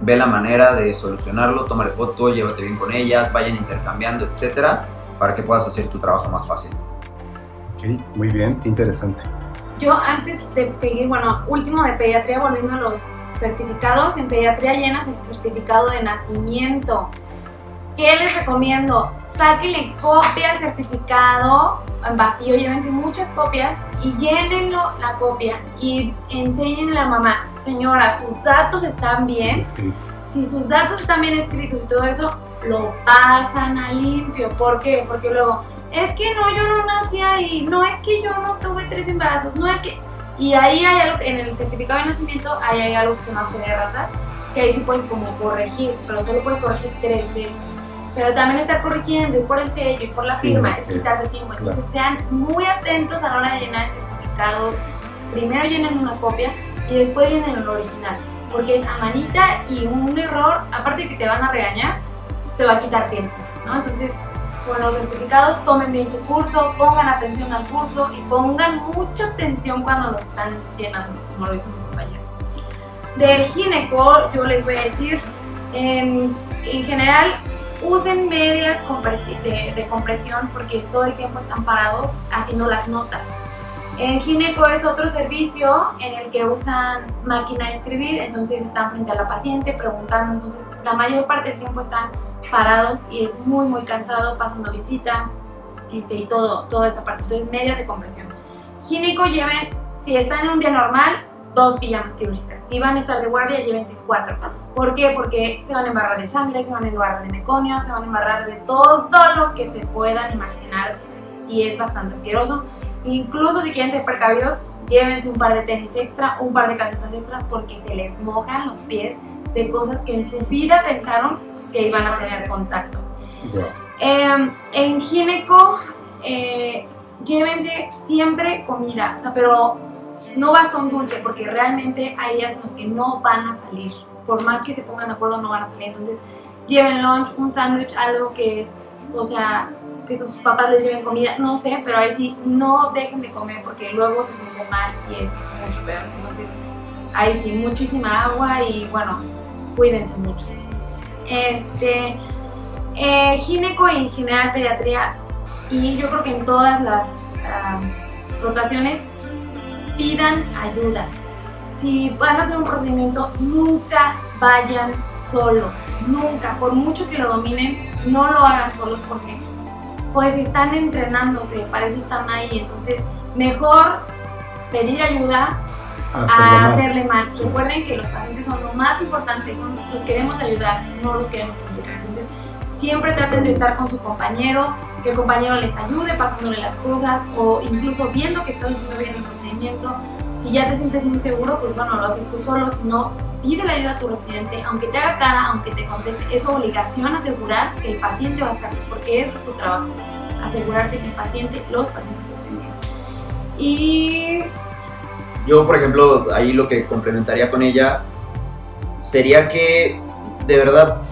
E: ve la manera de solucionarlo, tómale foto, llévate bien con ellas, vayan intercambiando, etcétera, para que puedas hacer tu trabajo más fácil.
B: Ok, muy bien, interesante.
F: Yo antes de seguir, bueno, último de pediatría, volviendo a los certificados, en pediatría llenas el certificado de nacimiento. ¿Qué les recomiendo? Sáquenle copia al certificado en vacío, llévense muchas copias y llénenlo la copia y enséñenle a la mamá, señora, sus datos están bien. Si sus datos están bien escritos y todo eso, lo pasan a limpio. ¿Por qué? Porque luego, es que no, yo no nací ahí, no es que yo no tuve tres embarazos, no es que... Y ahí hay algo, en el certificado de nacimiento, ahí hay algo que se llama fe de ratas, que ahí sí puedes como corregir, pero solo puedes corregir tres veces. Pero también estar corrigiendo y por el sello y por la firma es quitar de tiempo. Entonces sean muy atentos a la hora de llenar el certificado. Primero llenen una copia y después llenen el original. Porque es a manita y un error, aparte de que te van a regañar, pues te va a quitar tiempo. ¿no? Entonces con los certificados tomen bien su curso, pongan atención al curso y pongan mucha atención cuando lo están llenando, como lo dice mi compañero. Del gineco, yo les voy a decir, en, en general, usen medias de, compresión porque todo el tiempo están parados haciendo las notas. En Gineco es otro servicio en el que usan máquina de escribir, entonces están frente a la paciente preguntando, entonces la mayor parte del tiempo están parados y es muy muy cansado, pasando visita este, y todo, toda esa parte. Entonces medias de compresión. Gineco lleven, si están en un día normal, dos pijamas quirúrgicas. Si van a estar de guardia, llévense cuatro. ¿Por qué? Porque se van a embarrar de sangre, se van a embarrar de meconio, se van a embarrar de todo lo que se puedan imaginar y es bastante asqueroso. Incluso si quieren ser precavidos, llévense un par de tenis extra, un par de calcetas extra porque se les mojan los pies de cosas que en su vida pensaron que iban a tener contacto. Em, en gineco, eh, llévense siempre comida, o sea, pero no basta un dulce porque realmente hay días en los que no van a salir. Por más que se pongan de acuerdo, no van a salir. Entonces, lleven lunch, un sándwich, algo que es, o sea, que sus papás les lleven comida, no sé, pero ahí sí, no dejen de comer porque luego se sienten mal y es mucho peor. Entonces, ahí sí, muchísima agua y bueno, cuídense mucho. Este, eh, gineco y en general pediatría, y yo creo que en todas las ah, rotaciones pidan ayuda. Si van a hacer un procedimiento, nunca vayan solos, nunca, por mucho que lo dominen, no lo hagan solos porque pues están entrenándose, para eso están ahí, entonces mejor pedir ayuda a hacerle mal. Recuerden que los pacientes son lo más importante, son los queremos ayudar, no los queremos complicar. Entonces, siempre traten de estar con su compañero, que el compañero les ayude pasándole las cosas o incluso viendo que estás haciendo bien el Si ya te sientes muy seguro, pues bueno, lo haces tú solo, si no, pide la ayuda a tu residente, aunque te haga cara, aunque te conteste, es obligación asegurar que el paciente va a estar bien, porque eso es tu trabajo, asegurarte que el paciente, los pacientes estén bien. Y...
E: Yo, por ejemplo, ahí lo que complementaría con ella sería que de verdad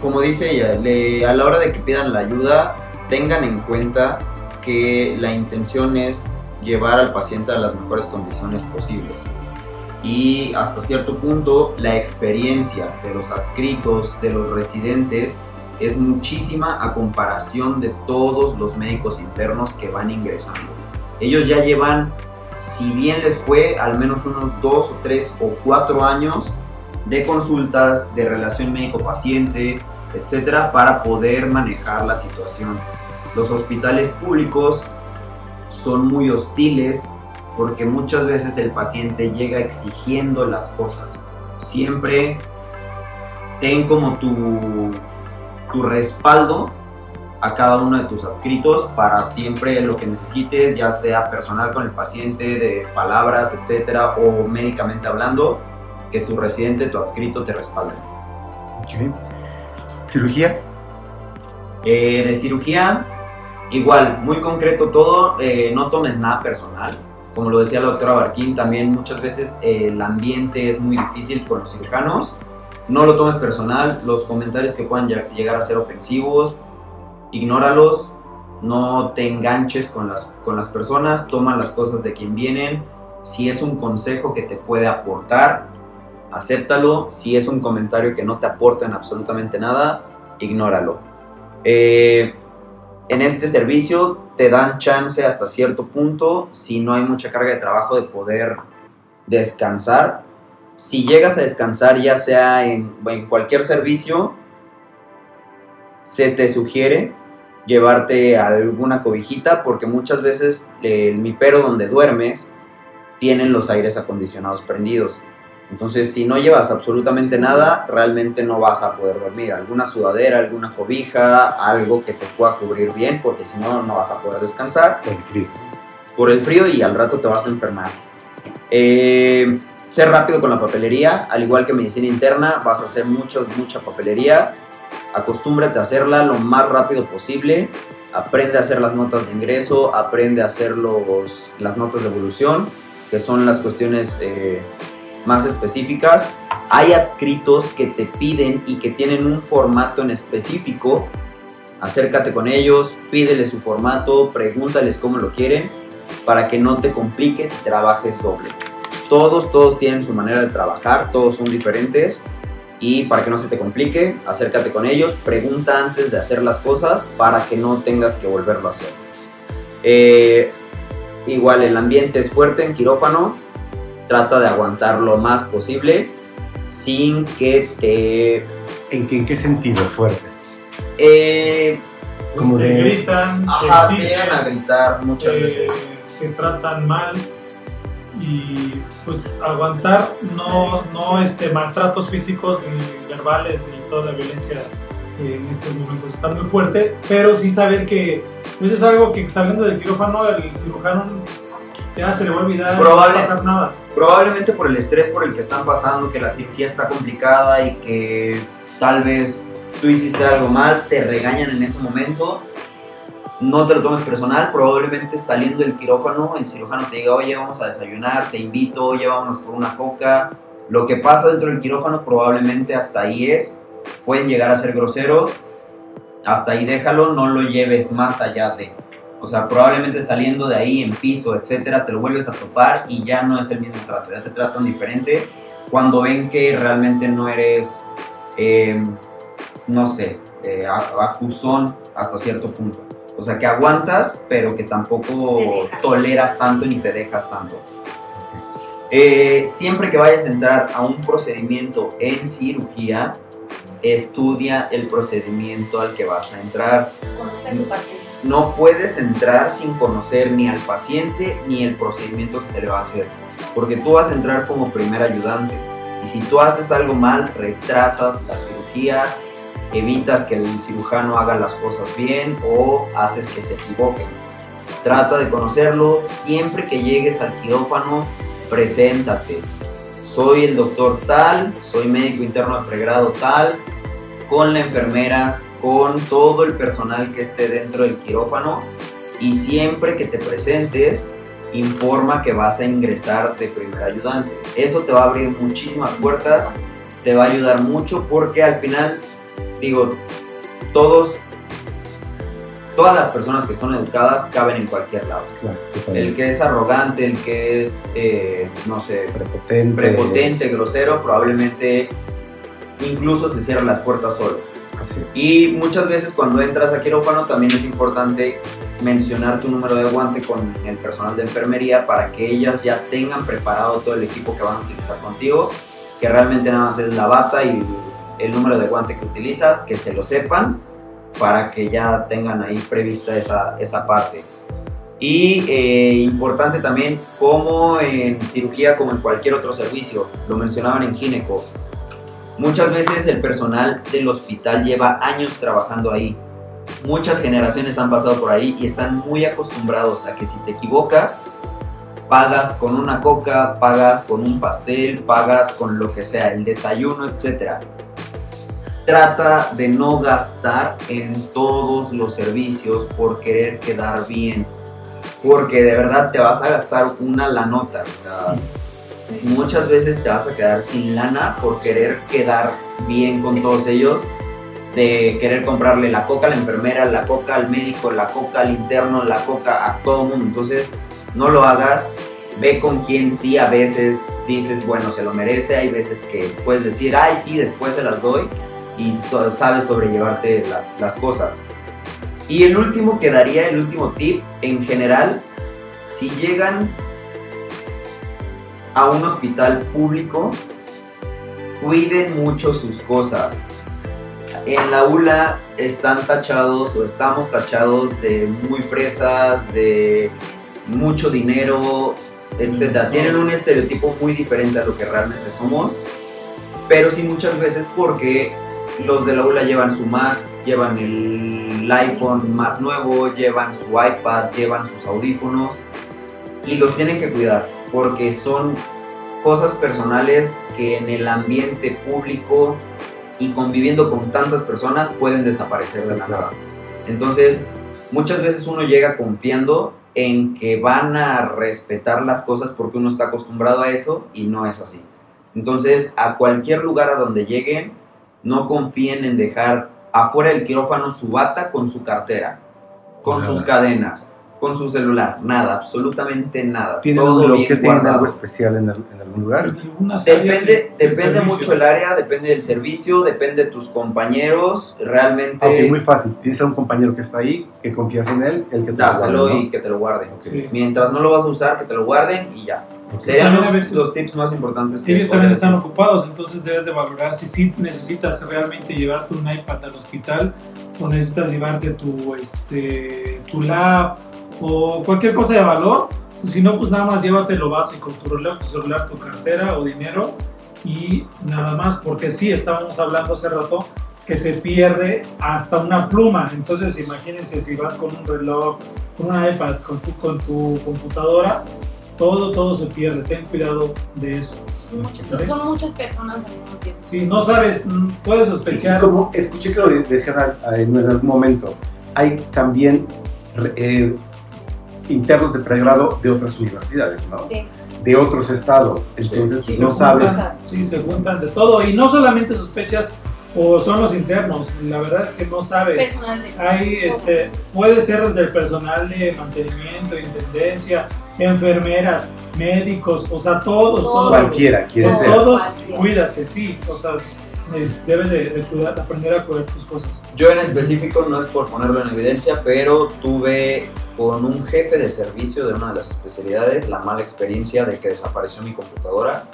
E: como dice ella, a la hora de que pidan la ayuda, tengan en cuenta que la intención es llevar al paciente a las mejores condiciones posibles. Y hasta cierto punto, la experiencia de los adscritos, de los residentes, es muchísima a comparación de todos los médicos internos que van ingresando. Ellos ya llevan, si bien les fue, al menos unos dos o tres o cuatro años de consultas, de relación médico-paciente, etcétera, para poder manejar la situación. Los hospitales públicos son muy hostiles porque muchas veces el paciente llega exigiendo las cosas. Siempre ten como tu, tu respaldo a cada uno de tus adscritos para siempre lo que necesites, ya sea personal con el paciente, de palabras, etcétera, o médicamente hablando, que tu residente, tu adscrito te respalden.
B: Ok. ¿Cirugía?
E: Eh, de cirugía, igual, muy concreto todo, eh, no tomes nada personal. Como lo decía la doctora Barquín, también muchas veces eh, el ambiente es muy difícil con los cirujanos. No lo tomes personal, los comentarios que puedan lleg- llegar a ser ofensivos, ignóralos, no te enganches con las, con las personas, toma las cosas de quien vienen. Si es un consejo que te puede aportar, acéptalo. Si es un comentario que no te aporta en absolutamente nada, ignóralo. Eh, en este servicio te dan chance hasta cierto punto, si no hay mucha carga de trabajo, de poder descansar. Si llegas a descansar, ya sea en, cualquier servicio, se te sugiere llevarte alguna cobijita porque muchas veces el mipero donde duermes tienen los aires acondicionados prendidos. Entonces, si no llevas absolutamente nada, realmente no vas a poder dormir. Alguna sudadera, alguna cobija, algo que te pueda cubrir bien, porque si no, no vas a poder descansar
B: El frío.
E: por el frío y al rato te vas a enfermar. Eh, ser rápido con la papelería, al igual que medicina interna, vas a hacer mucho, mucha papelería. Acostúmbrate a hacerla lo más rápido posible. Aprende a hacer las notas de ingreso, aprende a hacer los, las notas de evolución, que son las cuestiones eh, más específicas. Hay adscritos que te piden y que tienen un formato en específico. Acércate con ellos, pídele su formato, pregúntales cómo lo quieren para que no te compliques y trabajes doble. Todos, todos tienen su manera de trabajar, todos son diferentes y para que no se te complique, acércate con ellos, pregunta antes de hacer las cosas para que no tengas que volverlo a hacer. Eh, igual el ambiente es fuerte en quirófano, trata de aguantar lo más posible sin que te...
B: ¿En qué, en qué sentido fuerte?
E: eh,
B: Como
D: te
B: de-
D: gritan,
E: ajá,
D: te exigen,
E: a gritar muchas
D: eh,
E: veces.
D: te tratan mal y pues aguantar no, no este, maltratos físicos ni verbales ni toda la violencia en estos momentos está muy fuerte, pero sí saber que pues es algo que saliendo del quirófano el cirujano ya se le va a olvidar, no va a
E: Probable.
D: pasar nada.
E: Probablemente por el estrés por el que están pasando, que la cirugía está complicada y que tal vez tú hiciste algo mal, te regañan en ese momento. No te lo tomes personal, probablemente saliendo del quirófano, el cirujano te diga, oye, vamos a desayunar, te invito, oye, vámonos por una coca. Lo que pasa dentro del quirófano probablemente hasta ahí es, pueden llegar a ser groseros, hasta ahí déjalo, no lo lleves más allá de. O sea, probablemente saliendo de ahí en piso, etcétera, te lo vuelves a topar y ya no es el mismo trato, ya te tratan diferente cuando ven que realmente no eres, eh, no sé, eh, a- acusón hasta cierto punto. O sea, que aguantas, pero que tampoco toleras tanto ni te dejas tanto. Eh, siempre que vayas a entrar a un procedimiento en cirugía, estudia el procedimiento al que vas a entrar
C: Conoce a tu paciente.
E: no puedes entrar sin conocer ni al paciente ni el procedimiento que se le va a hacer, porque tú vas a entrar como primer ayudante y si tú haces algo mal, retrasas la cirugía, evitas que el cirujano haga las cosas bien o haces que se equivoquen. Trata de conocerlo, siempre que llegues al quirófano, preséntate. Soy el doctor tal, soy médico interno de pregrado tal, con la enfermera, con todo el personal que esté dentro del quirófano y siempre que te presentes, informa que vas a ingresar de primer ayudante. Eso te va a abrir muchísimas puertas, te va a ayudar mucho porque al final, digo, todos, todas las personas que son educadas caben en cualquier lado.
B: Claro,
E: El que es arrogante, el que es, eh, no sé,
B: prepotente.
E: prepotente, grosero, probablemente incluso se cierran las puertas solo.
B: Así.
E: Y muchas veces cuando entras a quirófano también es importante mencionar tu número de guante con el personal de enfermería para que ellas ya tengan preparado todo el equipo que van a utilizar contigo, que realmente nada más es la bata y el número de guante que utilizas, que se lo sepan para que ya tengan ahí prevista esa, esa parte. Y eh, importante también, como en cirugía, como en cualquier otro servicio, lo mencionaban en gineco, muchas veces el personal del hospital lleva años trabajando ahí. Muchas generaciones han pasado por ahí y están muy acostumbrados a que si te equivocas, pagas con una coca, pagas con un pastel, pagas con lo que sea, el desayuno, etc. Trata de no gastar en todos los servicios por querer quedar bien. Porque de verdad te vas a gastar una la nota. O sea, muchas veces te vas a quedar sin lana por querer quedar bien con todos ellos. De querer comprarle la coca a la enfermera, la coca al médico, la coca al interno, la coca a todo mundo. Entonces, no lo hagas, ve con quien sí a veces dices, bueno, se lo merece, hay veces que puedes decir, ay, sí, después se las doy y so- sabes sobrellevarte las, las cosas. Y el último que daría, el último tip, en general, si llegan a un hospital público, cuiden mucho sus cosas. En la ULA están tachados o estamos tachados de muy fresas, de mucho dinero, etc. Tienen un estereotipo muy diferente a lo que realmente somos, pero sí muchas veces porque los de la ULA llevan su Mac, llevan el iPhone más nuevo, llevan su iPad, llevan sus audífonos y los tienen que cuidar porque son cosas personales que en el ambiente público y conviviendo con tantas personas pueden desaparecer de la nada. Entonces, muchas veces uno llega confiando en que van a respetar las cosas porque uno está acostumbrado a eso y no es así. Entonces, a cualquier lugar a donde lleguen, no confíen en dejar afuera del quirófano su bata con su cartera, con
B: Nada.
E: sus cadenas, con su celular, nada, absolutamente nada.
B: ¿Tienen
E: todo guardado.
B: algo especial en, el- en algún lugar?
D: En
E: Depende,
D: el
E: mucho el área, depende del servicio, depende de tus compañeros, realmente
B: Ok, muy fácil. Tienes a un compañero que está ahí, que confías en él, el que te lo
E: dáselo
B: guarda, ¿no?
E: y que te lo.
D: Sí.
E: Mientras no lo vas a usar, que te lo guarden y ya. Serían los,
D: veces-
E: los tips más importantes que
D: Ellos también están
E: decir.
D: ocupados, entonces debes de valorar si sí necesitas realmente llevarte un iPad al hospital o necesitas llevarte tu, este, tu lab o cualquier cosa de valor. Si no, pues nada más llévate lo básico, tu reloj, tu celular, tu cartera o dinero y nada más, porque sí, estábamos hablando hace rato que se pierde hasta una pluma. Entonces imagínense si vas con un reloj, con un iPad, con tu, con tu computadora, todo, todo se pierde. Ten cuidado de eso.
F: Son muchas, son- son muchas personas al mismo tiempo.
D: Si no sabes, mm, puedes
B: Y
D: sospechar.
B: como escuché que lo decían en algún momento, hay también eh, internos de pregrado de otras universidades, ¿no?
F: Sí.
B: De otros estados. Entonces,
D: Sí,
B: no sabes.
D: juntan, Sí, se juntan de todo. Y no solamente sospechas o son los internos, la verdad es que no sabes.
F: Personal de
D: Hay, este, puede ser desde el personal de mantenimiento, intendencia, enfermeras, médicos, o sea, todos, todos.
B: Cualquiera quiere ser.
D: todos,
F: Cualquiera.
D: cuídate, sí, o sea, es- debes de, de cuidar, de aprender a cuidar tus cosas.
E: Yo en específico, no es por ponerlo en evidencia, pero tuve con un jefe de servicio de una de las especialidades la mala experiencia de que desapareció mi computadora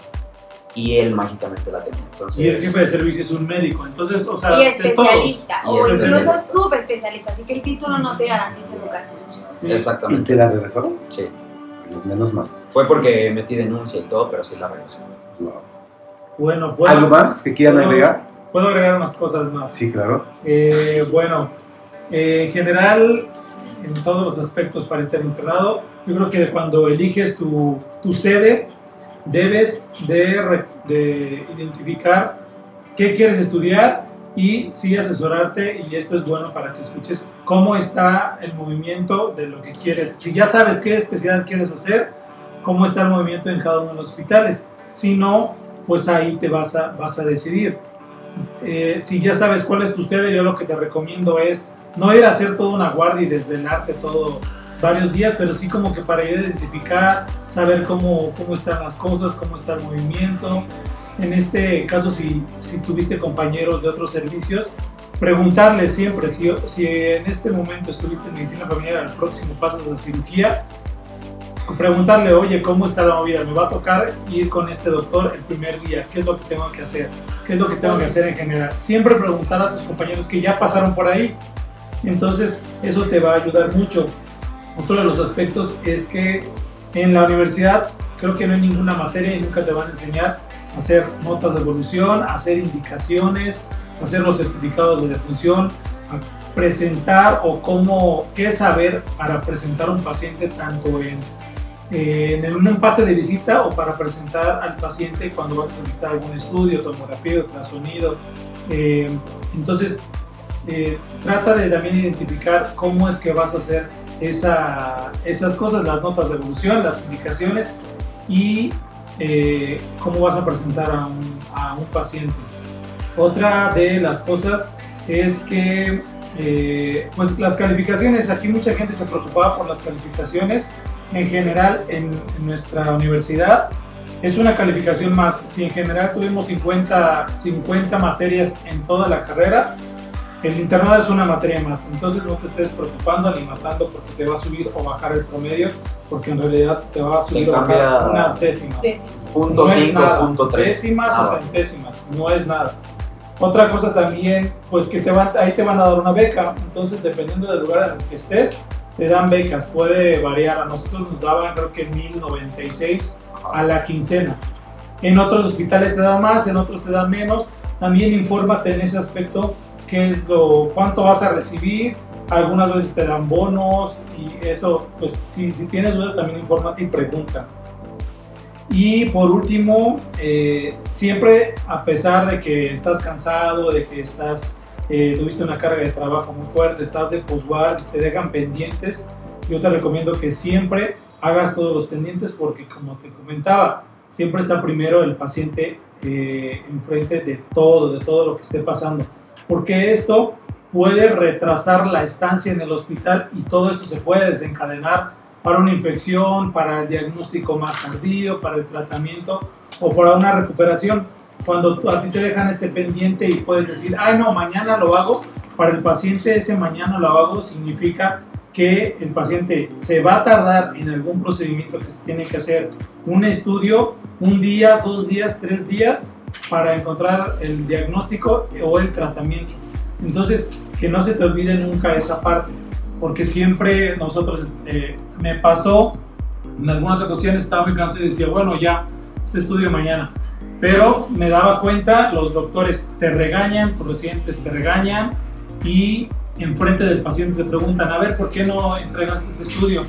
E: y él mágicamente la tenía. Entonces,
D: Y el jefe de servicio es un médico, entonces, o sea,
F: Y
D: de todos.
F: especialista,
E: Y
F: o incluso
E: especialista.
F: subespecialista, así que el título no te garantiza educación.
D: Sí.
B: ¿Y
E: Exactamente.
B: te la regresó?
E: Sí.
B: Menos mal.
E: Fue porque metí denuncia y todo, pero sí la regresé.
B: Wow.
D: Bueno, ¿puedo,
B: ¿Algo más que quieran agregar?
D: puedo agregar unas cosas más.
B: Sí, claro.
D: Eh, bueno, eh, en general, en todos los aspectos para estar internado, yo creo que cuando eliges tu, tu sede, debes de, re- de identificar qué quieres estudiar y sí asesorarte, y esto es bueno para que escuches cómo está el movimiento de lo que quieres. Si ya sabes qué especialidad quieres hacer, cómo está el movimiento en cada uno de los hospitales. Si no, pues ahí te vas a, vas a decidir. Eh, si ya sabes cuál es tu sede, yo lo que te recomiendo es no ir a hacer toda una guardia y desvelarte todo varios días, pero sí como que para ir a identificar, saber cómo, cómo están las cosas, cómo está el movimiento. En este caso, si, si tuviste compañeros de otros servicios, preguntarles siempre si, si en este momento estuviste en medicina familiar, al próximo pasas a cirugía, preguntarle, oye, ¿cómo está la movida? Me va a tocar ir con este doctor el primer día, ¿qué es lo que tengo que hacer? ¿Qué es lo que tengo que hacer en general? Siempre preguntar a tus compañeros que ya pasaron por ahí. Entonces, eso te va a ayudar mucho. Otro de los aspectos es que en la universidad creo que no hay ninguna materia y nunca te van a enseñar a hacer notas de evolución, a hacer indicaciones, hacer los certificados de defunción, presentar o cómo, qué saber para presentar un paciente tanto en en un pase de visita o para presentar al paciente cuando vas a solicitar algún estudio, tomografía, ultrasonido. Eh, entonces, eh, trata de también identificar cómo es que vas a hacer esa, esas cosas, las notas de evolución, las indicaciones y eh, cómo vas a presentar a un, a un, paciente. Otra de las cosas es que eh, pues las calificaciones, aquí mucha gente se preocupaba por las calificaciones en general en, en nuestra universidad. Es una calificación más. Si en general tuvimos 50, 50 materias en toda la carrera, el internado es una materia más, entonces no te estés preocupando ni matando porque te va a subir o bajar el promedio, porque en realidad te va a subir o bajar unas décimas.
E: Punto 5, punto 3.
D: Décimas o centésimas, no es nada. Otra cosa también, pues que te van, ahí te van a dar una beca, entonces dependiendo del lugar en el que estés, te dan becas, puede variar. A nosotros nos daban creo que 1096 a la quincena. En otros hospitales te dan más, en otros te dan menos. También infórmate en ese aspecto qué es lo, cuánto vas a recibir, algunas veces te dan bonos y eso, pues si, si tienes dudas también infórmate y pregunta. Y por último, eh, siempre a pesar de que estás cansado, de que estás, eh, tuviste una carga de trabajo muy fuerte, estás de posguard, te dejan pendientes, yo te recomiendo que siempre hagas todos los pendientes porque como te comentaba, siempre está primero el paciente eh, enfrente de todo, de todo lo que esté pasando. Porque esto puede retrasar la estancia en el hospital y todo esto se puede desencadenar para una infección, para el diagnóstico más tardío, para el tratamiento o para una recuperación. Cuando a ti te dejan este pendiente y puedes decir, ay no, mañana lo hago, para el paciente ese mañana lo hago significa que el paciente se va a tardar en algún procedimiento que se tiene que hacer, un estudio, un día, dos días, tres días, para encontrar el diagnóstico o el tratamiento. Entonces, que no se te olvide nunca esa parte, porque siempre nosotros, eh, me pasó, en algunas ocasiones estaba muy cansado y decía, bueno, ya, este estudio mañana. Pero me daba cuenta, los doctores te regañan, tus residentes te regañan y enfrente del paciente te preguntan, a ver, ¿por qué no entregaste este estudio?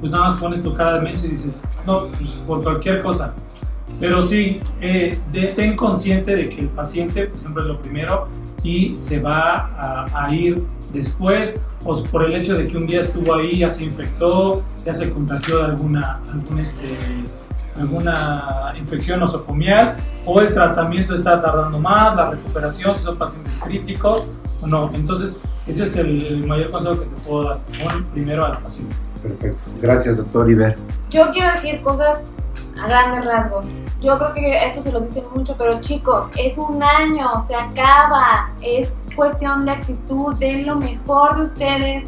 D: Pues nada más pones tu cara de mensa y dices, no, pues por cualquier cosa. Pero sí, eh, ten consciente de que el paciente pues, siempre es lo primero y se va a, ir después o por el hecho de que un día estuvo ahí, ya se infectó, ya se contagió de alguna, este, alguna infección nosocomial o el tratamiento está tardando más, la recuperación, si son pacientes críticos o no. Entonces, ese es el, mayor consejo que te puedo dar, primero al paciente.
B: Perfecto. Gracias, doctor Iber.
F: Yo quiero decir cosas a grandes rasgos. Yo creo que esto se los dicen mucho, pero chicos, es un año, se acaba, es cuestión de actitud, den lo mejor de ustedes,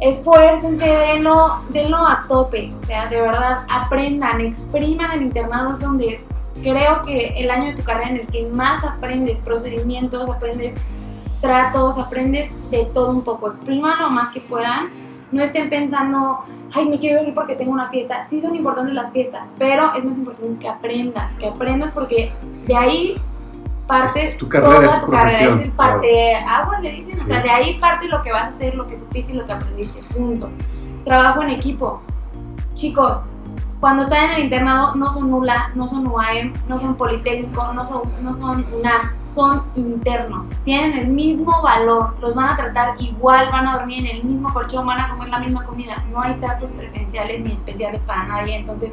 F: esfuércense, denlo, denlo a tope, o sea, de verdad, aprendan, expriman el internado, es donde creo que el año de tu carrera en el que más aprendes procedimientos, aprendes tratos, aprendes de todo un poco, expriman lo más que puedan no estén pensando, ay, me quiero ir porque tengo una fiesta. Sí son importantes las fiestas, pero es más importante que aprendas, que aprendas porque de ahí parte
B: tu toda
F: tu carrera, es parte agua, le dicen, o sea, de ahí parte lo que vas a hacer, lo que supiste y lo que aprendiste, punto. Trabajo en equipo. Chicos, cuando están en el internado no son nula, no son UAM, no son Politécnico, no son, no son UNAM, son internos. Tienen el mismo valor, los van a tratar igual, van a dormir en el mismo colchón, van a comer la misma comida. No hay tratos preferenciales ni especiales para nadie. Entonces,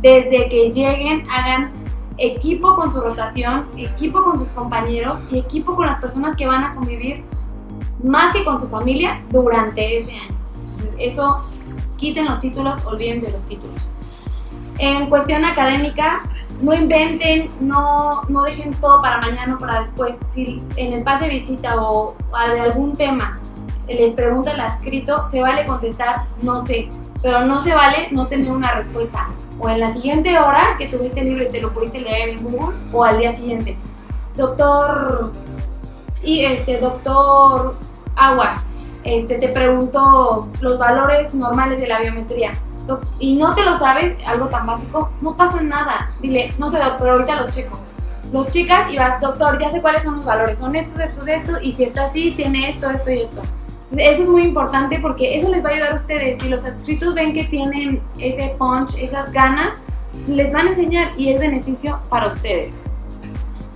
F: desde que lleguen, hagan equipo con su rotación, equipo con sus compañeros y equipo con las personas que van a convivir más que con su familia durante ese año. Entonces, eso, quiten los títulos, olviden de los títulos. En cuestión académica, no inventen, no, no dejen todo para mañana o para después. Si en el pase de visita o de algún tema les pregunta el adscrito, se vale contestar no sé, pero no se vale no tener una respuesta. O en la siguiente hora que tuviste el libro y te lo pudiste leer en Google, o al día siguiente. Doctor, y este, doctor Aguas, este, te pregunto los valores normales de la biometría y no te lo sabes, algo tan básico, no pasa nada. Dile, no sé, doctor, ahorita los checo. Los chicas y vas, doctor, ya sé cuáles son los valores, son estos, estos, estos, y si está así, tiene esto, esto y esto. Entonces, eso es muy importante porque eso les va a ayudar a ustedes. Si los adscritos ven que tienen ese punch, esas ganas, les van a enseñar y es beneficio para ustedes.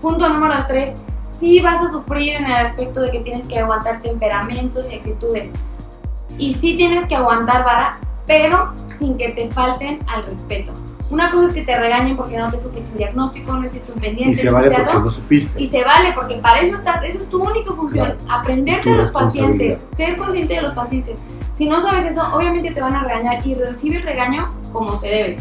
F: Punto número tres, sí vas a sufrir en el aspecto de que tienes que aguantar temperamentos y actitudes. Y sí tienes que aguantar vara, pero sin que te falten al respeto. Una cosa es que te regañen porque no te supiste un diagnóstico, no hiciste un pendiente,
B: Y se
F: no
B: vale porque no supiste.
F: Y se vale, porque para eso estás, eso es tu única función, aprender
B: Tu
F: de los pacientes, ser consciente de los pacientes. Si no sabes eso, obviamente te van a regañar y recibir regaño como se debe.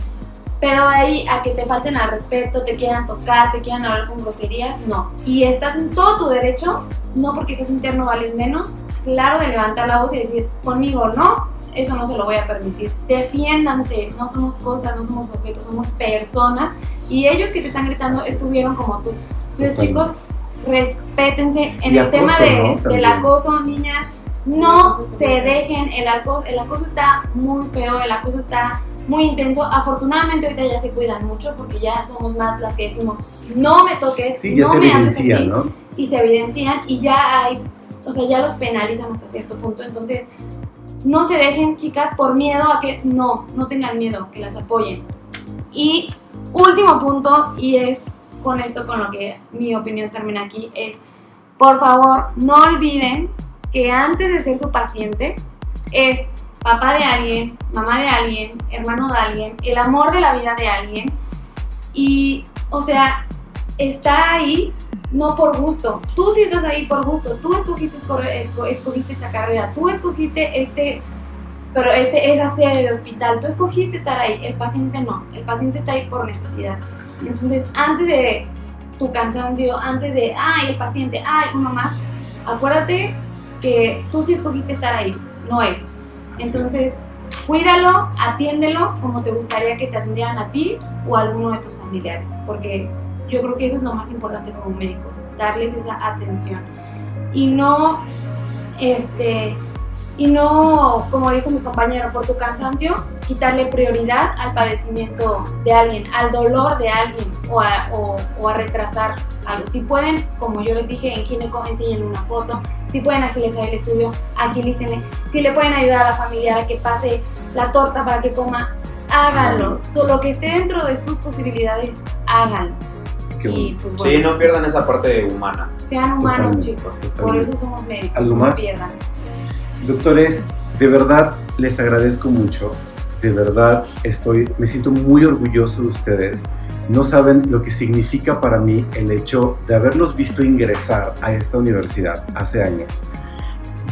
F: Pero de ahí a que te falten al respeto, te quieran tocar, te quieran hablar con groserías, no. Y estás en todo tu derecho, no porque seas interno vales menos, claro, de levantar la voz y decir, conmigo no, eso no se lo voy a permitir. Defiéndanse, no somos cosas, no somos objetos, somos personas. Y ellos que te están gritando estuvieron como tú. Entonces,
B: Totalmente.
F: chicos, respétense. En
B: Y
F: el tema
B: acoso,
F: de-
B: ¿no?
F: del acoso, niñas, no se dejen. El acoso, el acoso está muy feo, el acoso está muy intenso. Afortunadamente, ahorita ya se cuidan mucho porque ya somos más las que decimos, no me toques,
B: Sí,
F: no me
B: evidencia,
F: así
B: ¿no?
F: y se evidencian y ya hay, o sea, ya los penalizan hasta cierto punto. Entonces, no se dejen, chicas, por miedo a que no, no tengan miedo, que las apoyen. Y último punto, y es con esto con lo que mi opinión termina aquí, es, por favor, no olviden que antes de ser su paciente es papá de alguien, mamá de alguien, hermano de alguien, el amor de la vida de alguien. Y, o sea, está ahí no por gusto. Tú sí estás ahí por gusto. Tú escogiste, esco- esco- escogiste esta carrera. Tú escogiste este, pero este, esa sede de hospital. Tú escogiste estar ahí. El paciente no. El paciente está ahí por necesidad. Entonces, antes de tu cansancio, antes de, ay, el paciente, ay, uno más, acuérdate que tú sí escogiste estar ahí, no él. Entonces, cuídalo, atiéndelo como te gustaría que te atendieran a ti o a alguno de tus familiares, porque yo creo que eso es lo más importante como médicos, darles esa atención. Y no, este, y no, como dijo mi compañero, por tu cansancio, quitarle prioridad al padecimiento de alguien, al dolor de alguien o a, o- o a retrasar algo. Si pueden, como yo les dije en Gineco, enseñen una foto. Si pueden agilizar el estudio, agilícenle. Si le pueden ayudar a la familiar a que pase la torta para que coma, háganlo. Lo que esté dentro de sus posibilidades, háganlo.
B: Qué
F: Y
B: bueno.
F: pues
E: Sí,
F: bueno,
E: no pierdan esa parte humana.
F: sean humanos
B: Totalmente,
F: chicos. Por eso somos médicos.
B: ¿Algo
F: no
B: más?
F: pierdan eso.
B: Doctores, de verdad les agradezco mucho. De verdad estoy, me siento muy orgulloso de ustedes. No saben lo que significa para mí el hecho de haberlos visto ingresar a esta universidad hace años.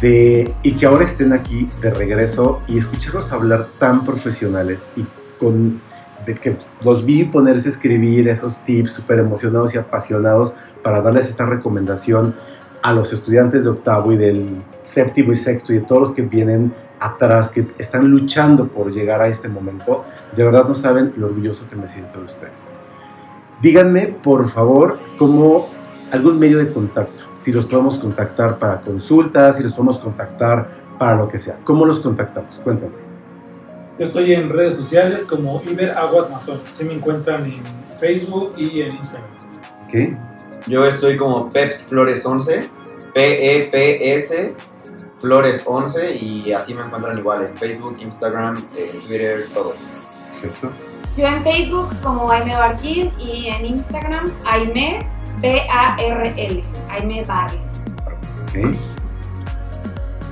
B: De, y que ahora estén aquí de regreso y escucharlos hablar tan profesionales y con de que los vi ponerse a escribir esos tips súper emocionados y apasionados para darles esta recomendación a los estudiantes de octavo y del séptimo y sexto y de todos los que vienen atrás, que están luchando por llegar a este momento, de verdad no saben lo orgulloso que me siento de ustedes. Díganme, por favor, como algún medio de contacto, si los podemos contactar para consultas, si los podemos contactar para lo que sea. ¿Cómo los contactamos? Cuéntame.
D: Yo estoy en redes sociales como Iber Aguas Mazón. Se me encuentran en Facebook y en Instagram.
B: ¿Ok?
E: Yo estoy como Peps Flores 11, P-E-P-S Flores 11 y así me encuentran igual en Facebook, Instagram, eh, Twitter, todo.
B: Perfecto.
F: Yo en Facebook como Aime Barquín y en Instagram Aime B-A-R-L. Aime Barri.
B: ¿Ok?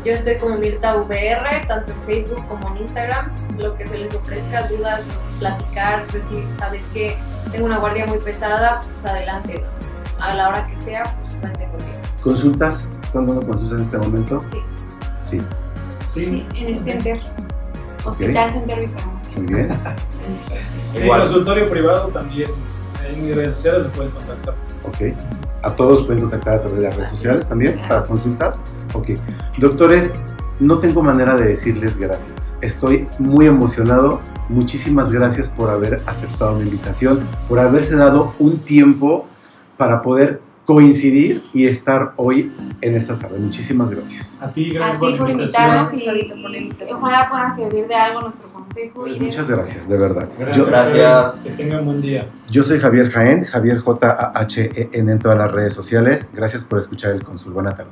C: Yo estoy como Mirta VR, tanto en Facebook como en Instagram. Lo que se les ofrezca, dudas, platicar, decir, sabes que tengo una guardia muy pesada, pues adelante. A la hora que sea, pues cuente conmigo.
B: ¿Consultas? ¿Están dando consultas en este momento?
C: Sí.
B: Sí.
D: Sí,
F: Sí, en el Center. Hospital Center Vista Hermosa.
B: Muy bien.
D: en
E: Igual.
D: consultorio privado también. En mis redes sociales me pueden contactar.
B: Ok. ¿A todos pueden contactar a través de las redes sociales también para consultas? Ok. Doctores, no tengo manera de decirles gracias. Estoy muy emocionado. Muchísimas gracias por haber aceptado mi invitación, por haberse dado un tiempo para poder coincidir y estar hoy en esta tarde. Muchísimas gracias.
D: A ti,
F: A
D: gracias
F: ti
D: por la
F: por invitarnos y,
C: Ahorita por la
F: y ojalá puedan servir de algo nuestro consejo.
B: Pues
F: y de-
B: muchas gracias, de verdad.
D: Gracias.
B: Yo,
E: Gracias.
D: Que tengan buen día.
B: yo soy Javier Jaén, Javier J-A-H-E-N en todas las redes sociales. Gracias por escuchar el Consul. Buena tarde.